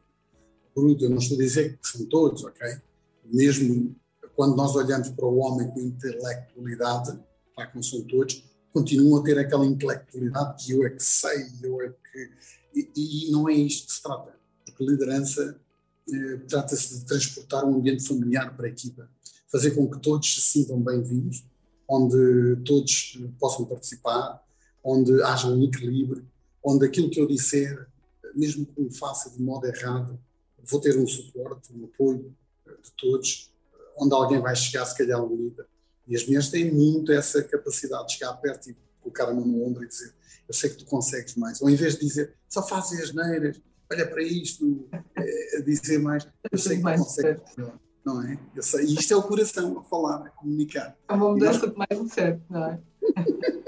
bruto. Eu não estou a dizer que são todos, ok? Mesmo quando nós olhamos para o homem com intelectualidade, lá que não são todos, continuam a ter aquela intelectualidade que eu é que sei, eu é que. E, e não é isto que se trata. Porque liderança eh, trata-se de transportar um ambiente familiar para a equipa, fazer com que todos se sintam bem-vindos, onde todos possam participar, onde haja um equilíbrio, onde aquilo que eu disser, mesmo que o faça de modo errado, vou ter um suporte, um apoio de todos onde alguém vai chegar, se calhar líder. E as mulheres têm muito essa capacidade de chegar perto e colocar a mão no ombro e dizer: Eu sei que tu consegues mais. Ou em vez de dizer só fazes as neiras, olha para isto, é, dizer mais: Eu sei que tu consegues melhor. Não é? Eu sei. E isto é o coração a falar, a comunicar. É uma mudança nós... mais certo, não é? <laughs>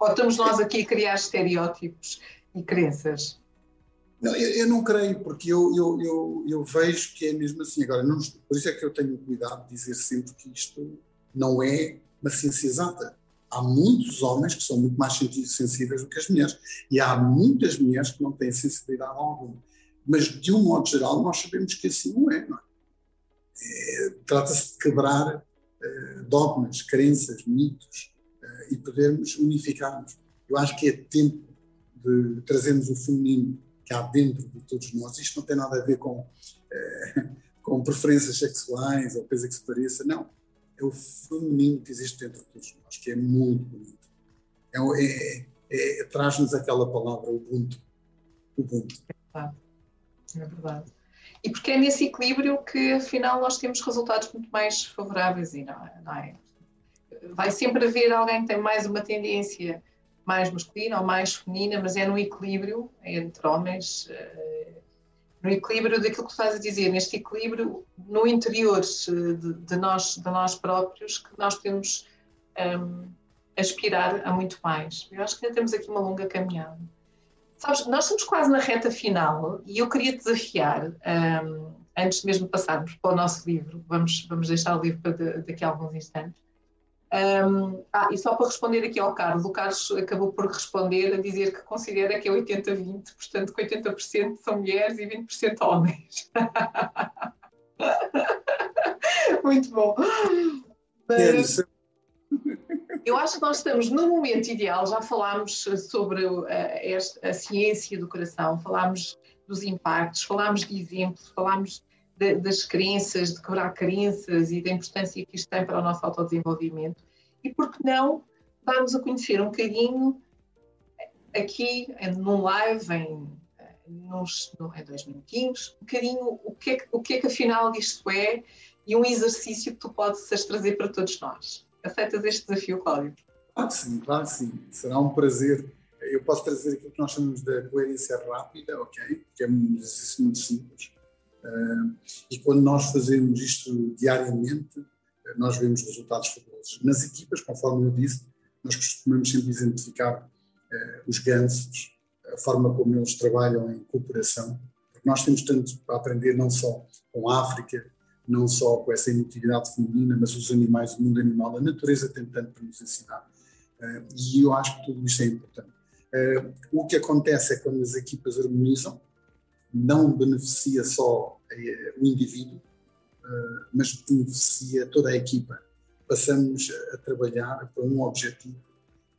Ou estamos nós aqui a criar estereótipos e crenças não, eu, eu, não creio, porque eu, eu, eu, eu, vejo que é mesmo assim. Agora, não, por isso é que eu tenho cuidado de dizer sempre que isto não é uma ciência exata. Há muitos homens que são muito mais sensíveis do que as mulheres. E há muitas mulheres que não têm sensibilidade alguma. Mas, de um modo geral, nós sabemos que assim não é. Não é? é Trata-se de quebrar uh, dogmas, crenças, mitos uh, e podermos unificarmos. Eu acho que é tempo de trazermos o feminino que há dentro de todos nós. Isto não tem nada a ver com, uh, <laughs> com preferências sexuais ou coisa que se pareça, não é o feminino que existe dentro de todos nós, que é muito bonito. É, é, é, é Traz-nos aquela palavra Ubuntu. Ubuntu. É verdade. É verdade. E porque é nesse equilíbrio que, afinal, nós temos resultados muito mais favoráveis e não, é, não é? Vai sempre haver alguém que tem mais uma tendência mais masculina ou mais feminina, mas é no equilíbrio entre homens, eh, no equilíbrio daquilo que estás a dizer, neste equilíbrio no interior de, de nós, de nós próprios, que nós podemos um, aspirar a muito mais. Eu acho que ainda temos aqui uma longa caminhada. Sabes, nós estamos quase na reta final e eu queria desafiar, um, antes mesmo de passarmos para o nosso livro, vamos, vamos deixar o livro para daqui a alguns instantes, um, ah, e só para responder aqui ao Carlos, o Carlos acabou por responder a dizer que considera que é 80-20, portanto que 80% são mulheres e 20% homens. <laughs> Muito bom. Mas, eu acho que nós estamos no momento ideal, já falámos sobre a, a ciência do coração, falámos dos impactos, falámos de exemplos, falámos de, das crenças, de quebrar crenças e da importância que isto tem para o nosso autodesenvolvimento. E por que não darmos a conhecer um bocadinho aqui num live em, nos, no, em dois minutinhos, um bocadinho o que, é o que é que afinal isto é e um exercício que tu podes trazer para todos nós. Aceitas este desafio, Cláudio? Claro que sim, claro que sim. Será um prazer. Eu posso trazer aquilo que nós chamamos de coerência rápida, ok? Que é um exercício muito simples e quando nós fazemos isto diariamente, nós vemos resultados fabulosos. Nas equipas, conforme eu disse, nós costumamos sempre identificar eh, os gansos, a forma como eles trabalham em cooperação, porque nós temos tanto para aprender não só com a África, não só com essa emotividade feminina, mas os animais, o mundo animal, a natureza tem tanto para nos ensinar. E eu acho que tudo isto é importante. Eh, o que acontece é quando as equipas harmonizam, não beneficia só eh, o indivíduo, eh, mas beneficia toda a equipa. Passamos a trabalhar para um objetivo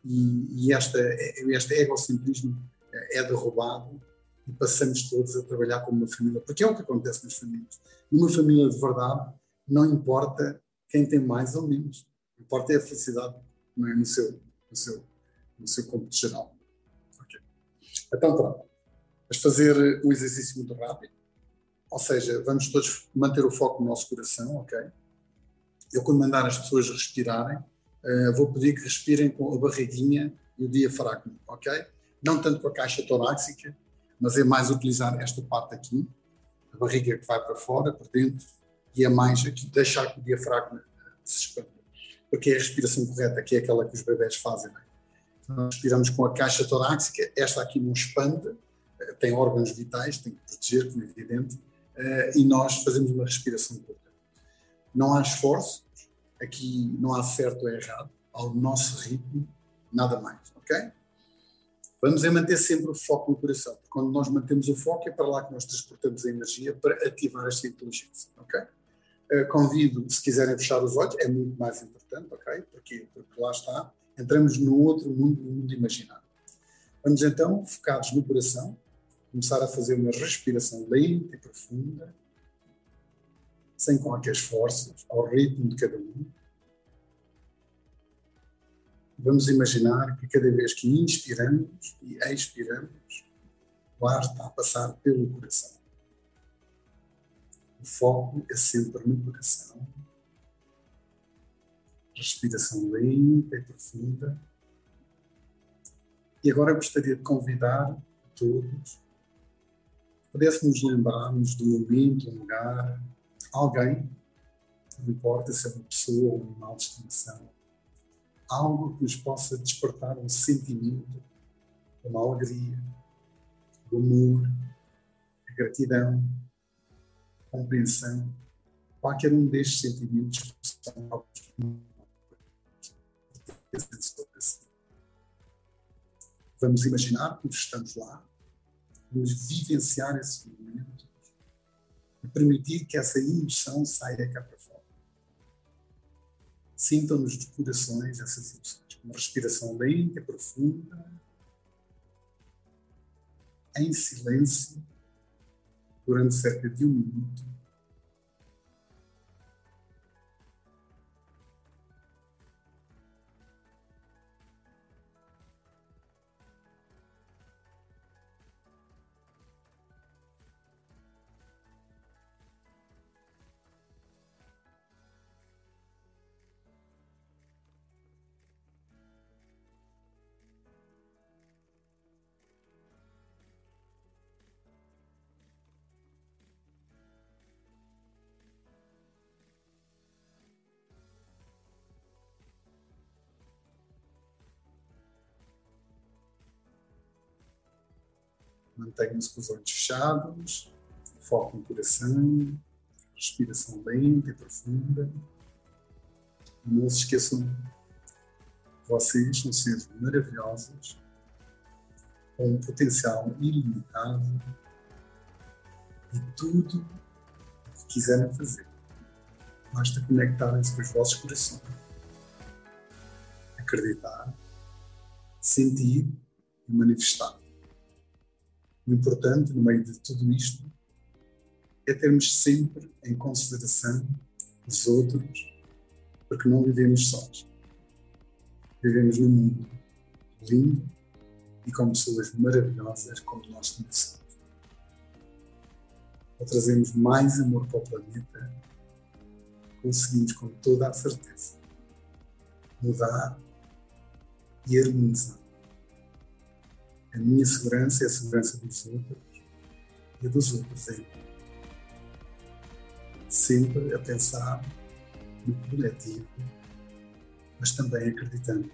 e, e esta, este egocentrismo é derrubado e passamos todos a trabalhar como uma família, porque é o que acontece nas famílias. Numa família de verdade, não importa quem tem mais ou menos, importa é a felicidade não é? no, seu, no, seu, no seu cômputo geral. Okay. Então, pronto. Vamos fazer um exercício muito rápido, ou seja, vamos todos manter o foco no nosso coração, ok? Eu, quando mandar as pessoas respirarem, uh, vou pedir que respirem com a barriguinha e o diafragma, ok? Não tanto com a caixa torácica, mas é mais utilizar esta parte aqui, a barriga que vai para fora, por dentro, e é mais aqui deixar que o diafragma se expanda. Porque é a respiração correta, que é aquela que os bebés fazem. Né? Então, respiramos com a caixa torácica, esta aqui não expande, tem órgãos vitais, tem que proteger, como é evidente, eh, e nós fazemos uma respiração curta. Não há esforço, aqui não há certo ou errado, ao nosso ritmo, nada mais, ok? Vamos é manter sempre o foco no coração, porque quando nós mantemos o foco é para lá que nós transportamos a energia para ativar esta inteligência, ok? Uh, convido, se quiserem fechar os olhos, é muito mais importante, ok? Porque lá está, entramos no outro mundo, no mundo imaginário. Vamos então, focados no coração, começar a fazer uma respiração lenta e profunda, sem qualquer esforço, ao ritmo de cada um. Vamos imaginar que cada vez que inspiramos e expiramos, o ar está a passar pelo coração. O foco é sempre no coração. Respiração lenta e profunda. E agora gostaria de convidar todos pudéssemos lembrar-nos do momento, um lugar, alguém, não importa se é uma pessoa ou um animal de algo que nos possa despertar um sentimento, uma alegria, o amor, a gratidão, a compreensão, qualquer um destes sentimentos que são si. Vamos imaginar que estamos lá, vamos vivenciar esses momentos e permitir que essa emoção saia cá para Sintam nos corações essas emoções, uma respiração lenta profunda, em silêncio, durante cerca de um minuto Mantenha-se com os olhos fechados, foco no coração, respiração lenta e profunda. Não se esqueçam, vocês são seres maravilhosos, com um potencial ilimitado e tudo o que quiserem fazer. Basta conectarem-se com os vossos corações. Acreditar, sentir e manifestar. O importante, no meio de tudo isto, é termos sempre em consideração os outros, porque não vivemos sós. Vivemos num mundo lindo e com pessoas maravilhosas como nós também somos. Ao trazermos mais amor para o planeta, conseguimos com toda a certeza mudar e harmonizar a minha segurança é a segurança dos outros e dos outros é sempre a pensar no coletivo, mas também acreditando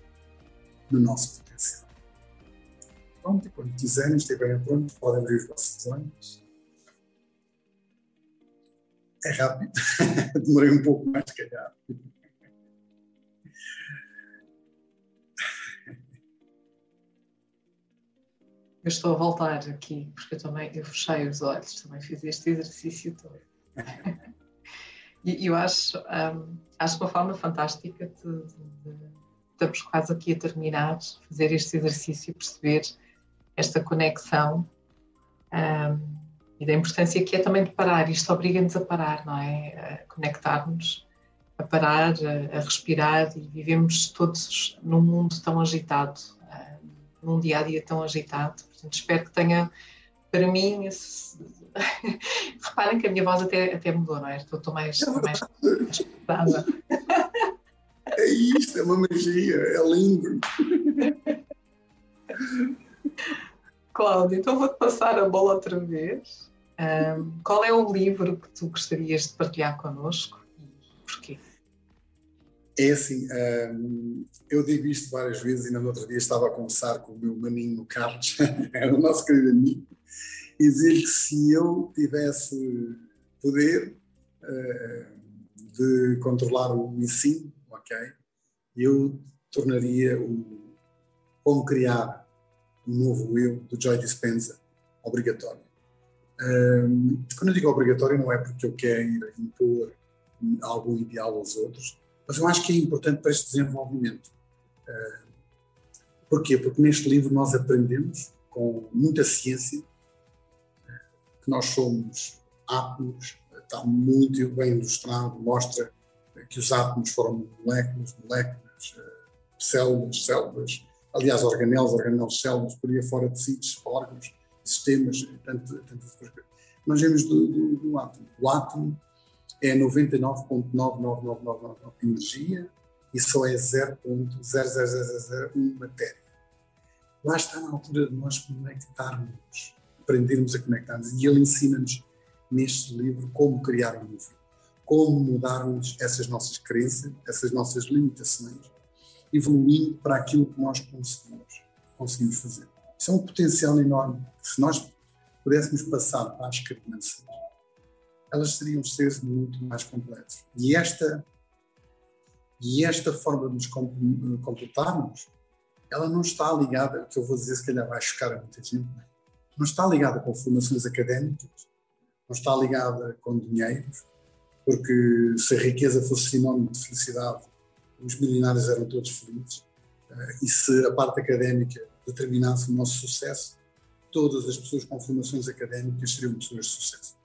no nosso potencial. Pronto, e quando quiserem, estiverem prontos, podem abrir os vossos olhos. É rápido, <laughs> demorei um pouco mais, se calhar. Eu estou a voltar aqui, porque eu também eu fechei os olhos, também fiz este exercício todo. <laughs> e eu acho, um, acho uma forma fantástica de, de, de, estamos quase aqui a terminar, fazer este exercício, perceber esta conexão um, e da importância que é também de parar. Isto obriga-nos a parar, não é? A conectar-nos, a parar, a, a respirar e vivemos todos num mundo tão agitado num dia a dia tão agitado. Portanto, espero que tenha, para mim, esse... <laughs> reparem que a minha voz até, até mudou, não é? Estou, estou mais, é mais <laughs> É isto, é uma magia, é lindo. Cláudia, então vou-te passar a bola outra vez. Um, qual é o livro que tu gostarias de partilhar connosco e porquê? É assim, um, eu digo isto várias vezes e no outro dia estava a conversar com o meu maninho Carlos, <laughs> o nosso querido amigo, e dizer que se eu tivesse poder uh, de controlar o ensino, ok, eu tornaria o como criar um novo eu do Joy Dispenza obrigatório. Um, quando eu digo obrigatório não é porque eu quero impor algum ideal aos outros, mas eu acho que é importante para este desenvolvimento. Eh, porquê? Porque neste livro nós aprendemos, com muita ciência, eh, que nós somos átomos, está muito bem ilustrado, mostra que os átomos foram moléculas, moléculas, eh, células, células, aliás, organelos, organelos, células, por aí fora, tecidos, órgãos, sistemas, tantas coisas. Nós vemos do, do, do átomo. O átomo é 99,99999 energia e só é 0,00001 matéria. Lá está na altura de nós conectarmos, aprendermos a conectar-nos. E ele ensina-nos neste livro como criar um novo, como mudarmos essas nossas crenças, essas nossas limitações, evoluindo para aquilo que nós conseguimos, conseguimos fazer. Isso é um potencial enorme. Se nós pudéssemos passar para as crianças elas seriam seres muito mais completos. E esta E esta forma de nos completarmos, ela não está ligada, o que eu vou dizer se calhar vai chocar a muita gente, não está ligada com formações académicas, não está ligada com dinheiros, porque se a riqueza fosse sinónimo de felicidade, os milionários eram todos felizes. Eh, e se a parte académica determinasse o nosso sucesso, todas as pessoas com formações académicas seriam pessoas de sucesso.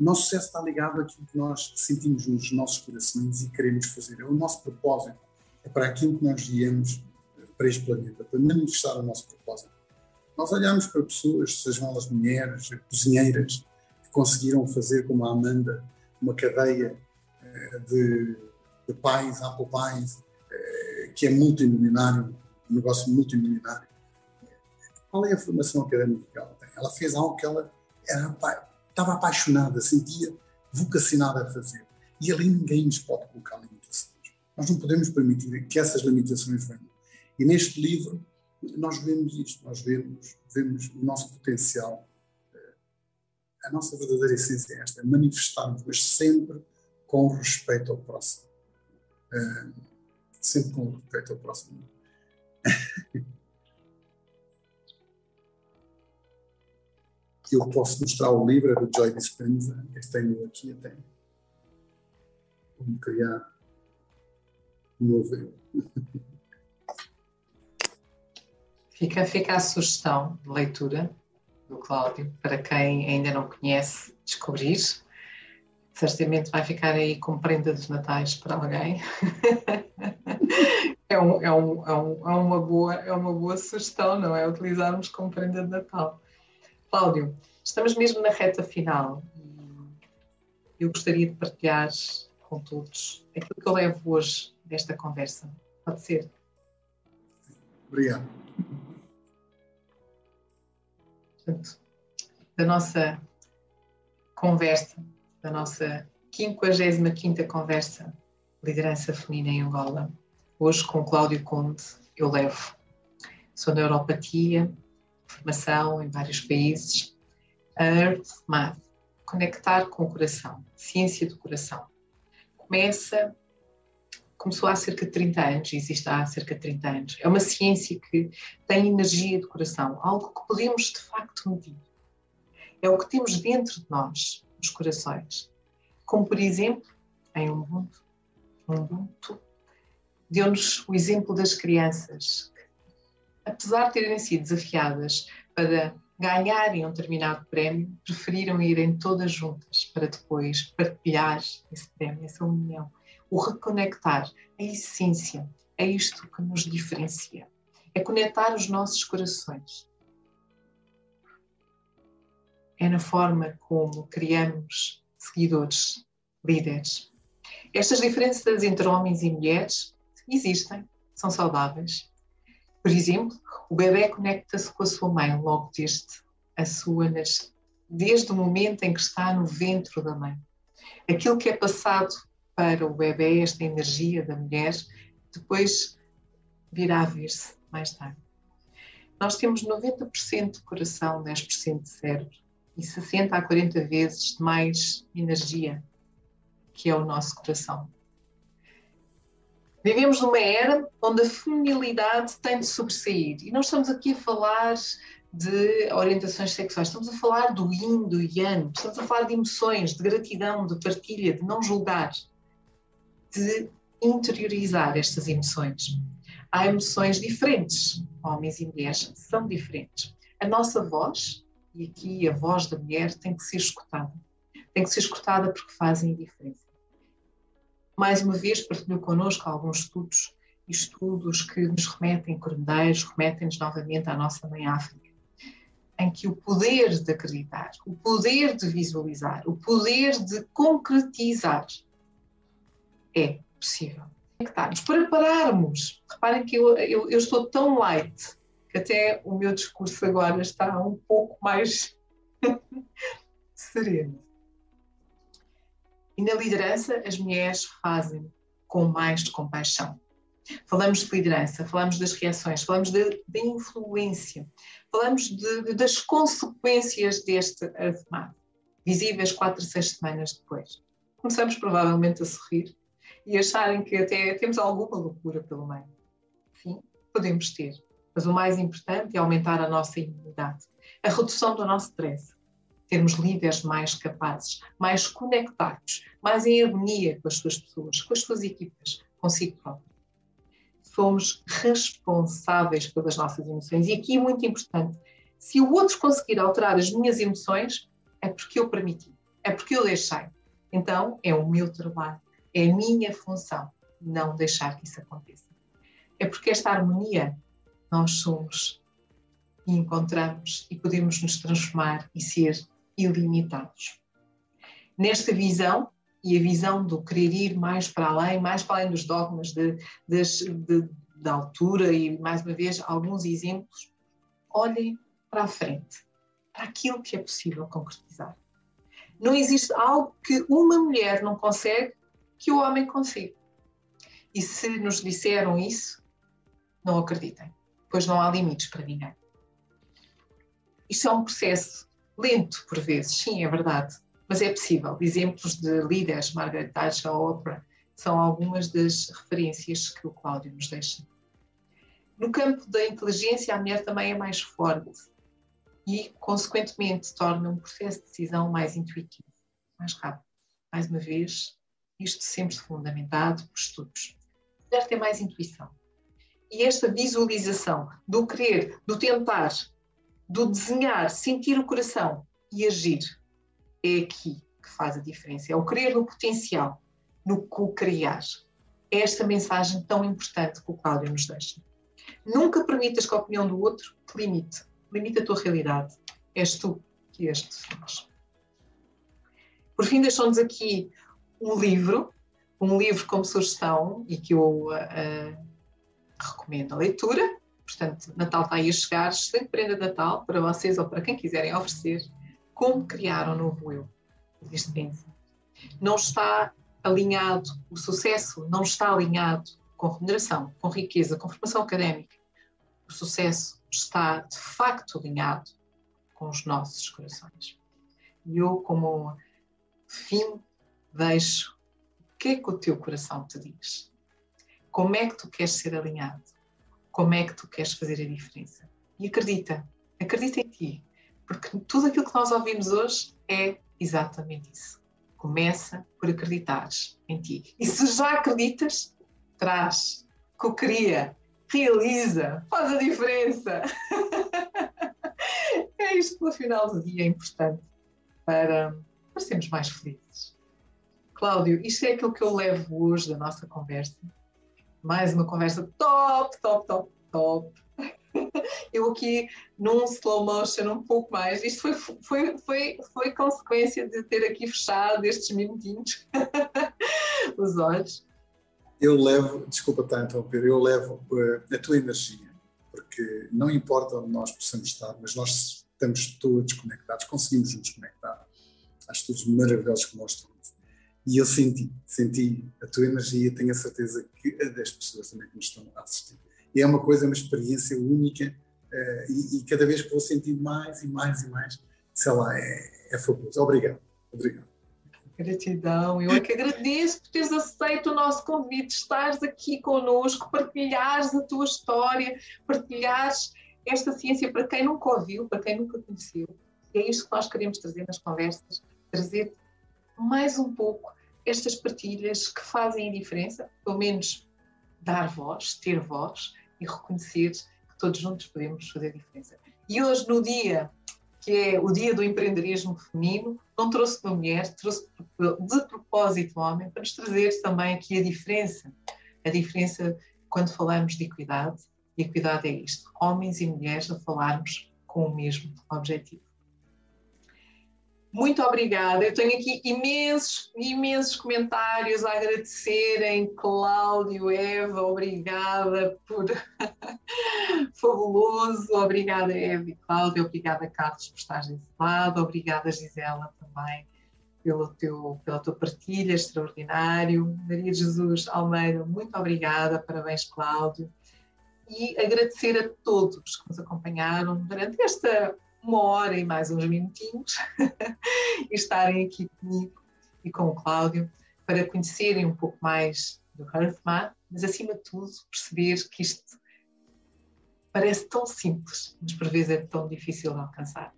O nosso sucesso está ligado àquilo que nós sentimos nos nossos corações e queremos fazer. É o nosso propósito. É para aquilo que nós viemos eh, para este planeta, para manifestar o nosso propósito. Nós olhamos para pessoas, sejam elas mulheres, cozinheiras, que conseguiram fazer, como a Amanda, uma cadeia eh, de, de pais, Apple Pies, eh, que é multimilionário, um negócio multimilionário. Qual é a formação académica que ela tem? Ela fez algo que ela era, estava apaixonada, sentia vocacionada a fazer. E ali ninguém nos pode colocar limitações. Nós não podemos permitir que essas limitações venham. E neste livro nós vemos isto, nós vemos, vemos o nosso potencial a nossa verdadeira essência é esta, é manifestarmos, mas sempre com respeito ao próximo. Uh, sempre com respeito ao próximo. <laughs> Eu posso mostrar o livro do Joy Dispenza, que tenho aqui até. Como criar um novo eu. Fica, fica a sugestão de leitura do Cláudio, para quem ainda não conhece, descobrir. Certamente vai ficar aí com prenda dos natais para alguém. <laughs> é, um, é, um, é, um, é, uma boa, é uma boa sugestão, não é? Utilizarmos como prenda de Natal. Cláudio, estamos mesmo na reta final e eu gostaria de partilhar com todos aquilo que eu levo hoje desta conversa. Pode ser? Obrigado portanto, da nossa conversa, da nossa 55 conversa Liderança Feminina em Angola. Hoje, com Cláudio Conde, eu levo. Sou neuropatia, formação em vários países. A Earth Math, conectar com o coração, ciência do coração. Começa começou há cerca de 30 anos, existe há cerca de 30 anos. É uma ciência que tem energia do coração, algo que podemos de facto medir. É o que temos dentro de nós, nos corações. Como, por exemplo, em Ubuntu, Ubuntu deu-nos o exemplo das crianças, apesar de terem sido desafiadas para ganharem um determinado prémio, preferiram irem todas juntas para depois partilhar esse prémio, essa união o reconectar, a essência, é isto que nos diferencia. É conectar os nossos corações. É na forma como criamos seguidores, líderes. Estas diferenças entre homens e mulheres existem, são saudáveis. Por exemplo, o bebê conecta-se com a sua mãe logo desde a sua desde o momento em que está no ventre da mãe. Aquilo que é passado para o bebê, esta energia da mulher, depois virá a ver-se mais tarde. Nós temos 90% de coração, 10% de cérebro e 60 a 40 vezes mais energia, que é o nosso coração. Vivemos numa era onde a feminilidade tem de sobressair. E não estamos aqui a falar de orientações sexuais, estamos a falar do yin, do yang, estamos a falar de emoções, de gratidão, de partilha, de não julgar de interiorizar estas emoções. Há emoções diferentes, homens e mulheres são diferentes. A nossa voz, e aqui a voz da mulher, tem que ser escutada. Tem que ser escutada porque fazem diferença. Mais uma vez, partilhou connosco alguns estudos, estudos que nos remetem, corredeiros, remetem-nos novamente à nossa mãe África, em que o poder de acreditar, o poder de visualizar, o poder de concretizar é possível. Conectarmos, para pararmos. Reparem que eu, eu, eu estou tão light que até o meu discurso agora está um pouco mais <laughs> sereno. E na liderança, as mulheres fazem com mais compaixão. Falamos de liderança, falamos das reações, falamos da influência, falamos de, de, das consequências deste artemato, visíveis quatro, seis semanas depois. Começamos provavelmente a sorrir, e acharem que até temos alguma loucura pelo meio. Sim, podemos ter, mas o mais importante é aumentar a nossa imunidade, a redução do nosso stress, termos líderes mais capazes, mais conectados, mais em harmonia com as suas pessoas, com as suas equipas, consigo próprio. Somos responsáveis pelas nossas emoções. E aqui é muito importante: se o outro conseguir alterar as minhas emoções, é porque eu permiti, é porque eu deixei. Então, é o meu trabalho, é a minha função não deixar que isso aconteça. É porque esta harmonia nós somos e encontramos e podemos nos transformar e ser ilimitados. Nesta visão, e a visão do querer ir mais para além, mais para além dos dogmas de, de, da altura e, mais uma vez, alguns exemplos, olhem para a frente, para aquilo que é possível concretizar. Não existe algo que uma mulher não consegue que o homem consiga. E se nos disseram isso, não acreditem, pois não há limites para ninguém. Isto é um processo lento, por vezes, sim, é verdade, mas é possível. Exemplos de líderes, Margaret Thatcher, Oprah, são algumas das referências que o Cláudio nos deixa. No campo da inteligência, a mulher também é mais forte e, consequentemente, torna um processo de decisão mais intuitivo, mais rápido. Mais uma vez, isto sempre fundamentado por estudos. A mulher tem mais intuição. E esta visualização do querer, do tentar, do desenhar, sentir o coração e agir é aqui que faz a diferença. É o querer no potencial, no co-criar. É esta mensagem tão importante que o Cláudio nos deixa. Nunca permitas que a opinião do outro te limite. Limite a tua realidade. És tu que és somos. Por fim, deixou-nos aqui um livro, um livro como sugestão e que eu uh, recomendo a leitura. Portanto, Natal está aí a chegar, excelente prenda de Natal para vocês ou para quem quiserem oferecer como criar um novo eu. Existência. Não está alinhado, o sucesso não está alinhado com remuneração, com riqueza, com formação académica. O sucesso está de facto alinhado com os nossos corações. E eu, como fim, deixo o que é que o teu coração te diz. Como é que tu queres ser alinhado? Como é que tu queres fazer a diferença? E acredita, acredita em ti, porque tudo aquilo que nós ouvimos hoje é exatamente isso. Começa por acreditares em ti. E se já acreditas, traz, co-cria, realiza, faz a diferença. <laughs> é isto que no final do dia é importante para, para sermos mais felizes. Cláudio, isto é aquilo que eu levo hoje da nossa conversa. Mais uma conversa top, top, top, top <laughs> eu aqui num slow motion um pouco mais. Isto foi, foi, foi, foi consequência de ter aqui fechado estes minutinhos <laughs> os olhos. Eu levo, desculpa estar a interromper, eu levo uh, a tua energia, porque não importa onde nós possamos estar, mas nós estamos todos conectados, conseguimos nos conectar. Há estudos maravilhosos que mostram. E eu senti, senti a tua energia, tenho a certeza que a das pessoas também que nos estão a assistir. E é uma coisa, uma experiência única Uh, e, e, cada vez que vou sentindo mais e mais e mais, sei lá, é, é fabuloso. Obrigado. Obrigado. Gratidão, eu é que agradeço por teres aceito o nosso convite, estares aqui connosco, partilhares a tua história, partilhares esta ciência para quem nunca ouviu, para quem nunca conheceu. E é isto que nós queremos trazer nas conversas, trazer mais um pouco estas partilhas que fazem a diferença, pelo menos dar voz, ter voz e reconhecer todos juntos podemos fazer diferença. E hoje, no dia que é o dia do empreendedorismo feminino, não trouxe uma mulher, trouxe de propósito um homem para nos trazer também aqui a diferença. A diferença quando falamos de equidade, e equidade é isto: homens e mulheres a falarmos com o mesmo objetivo. Muito obrigada. Eu tenho aqui imensos, imensos comentários a agradecerem. Cláudio, Eva, obrigada por. <laughs> Fabuloso. Obrigada, Eva e Cláudio. Obrigada, Carlos, por estar desse lado. Obrigada, Gisela, também pelo teu, pela tua partilha, extraordinário. Maria Jesus Almeida, muito obrigada. Parabéns, Cláudio. E agradecer a todos que nos acompanharam durante esta uma hora e mais uns minutinhos <laughs> e estarem aqui comigo e com o Cláudio para conhecerem um pouco mais do Earthman, mas acima de tudo perceber que isto parece tão simples, mas por vezes é tão difícil de alcançar.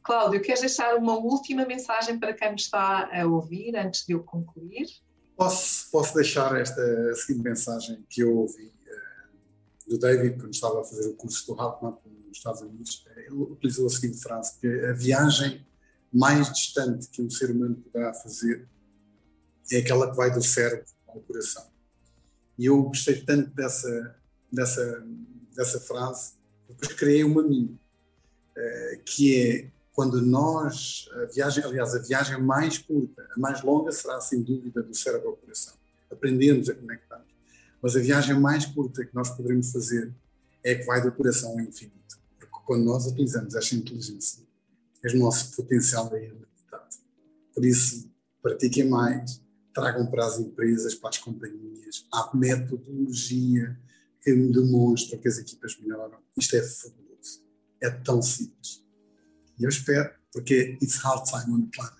Cláudio, queres deixar uma última mensagem para quem me está a ouvir antes de eu concluir? Posso, posso deixar esta seguinte mensagem que eu ouvi uh, do David quando estava a fazer o curso do HeartMap nos Estados Unidos. Ele utilizou a seguinte frase, que a viagem mais distante que um ser humano poderá fazer é aquela que vai do cérebro ao coração. E eu gostei tanto dessa, dessa, dessa frase, depois criei uma minha, uh, que é quando nós, a viagem, aliás, a viagem mais curta, a mais longa será sem dúvida do cérebro ao coração. Aprendemos a conectar. Mas a viagem mais curta que nós poderemos fazer é que vai do coração ao infinito. Porque quando nós utilizamos esta inteligência, o nosso potencial é ilimitado. Por isso, pratiquem mais, tragam para as empresas, para as companhias. Há metodologia que demonstra que as equipas melhoram. Isto é fabuloso. É tão simples. E eu espero, porque it's hard time on the planet.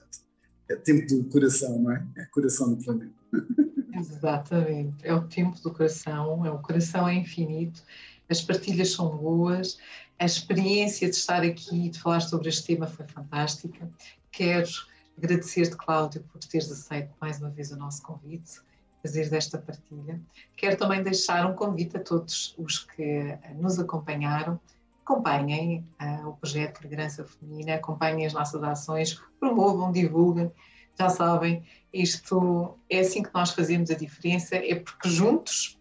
É tempo do coração, não é? É coração do planeta. <laughs> Exatamente. É o tempo do coração, é o coração é infinito, as partilhas são boas, a experiência de estar aqui e de falar sobre este tema foi fantástica. Quero agradecer-te, Cláudio, por teres aceito mais uma vez o nosso convite, fazer desta partilha. Quero também deixar um convite a todos os que nos acompanharam acompanhem uh, o projeto Liderança Feminina, acompanhem as nossas ações, promovam, divulguem. Já sabem, isto é assim que nós fazemos a diferença, é porque juntos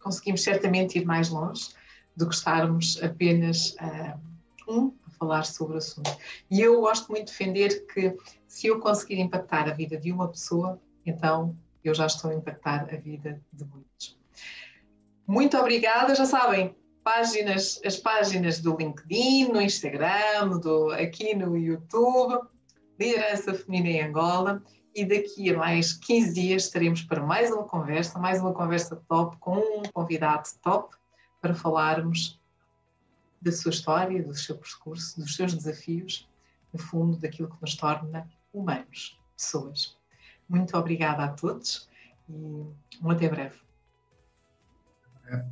conseguimos certamente ir mais longe do que estarmos apenas uh, um a falar sobre o assunto. E eu gosto muito de defender que se eu conseguir impactar a vida de uma pessoa, então eu já estou a impactar a vida de muitos. Muito obrigada, já sabem, páginas, as páginas do LinkedIn, no Instagram, do, aqui no YouTube, Liderança Feminina em Angola. E daqui a mais 15 dias estaremos para mais uma conversa, mais uma conversa top com um convidado top para falarmos da sua história, do seu percurso, dos seus desafios, no fundo, daquilo que nos torna humanos, pessoas. Muito obrigada a todos e um até breve. É.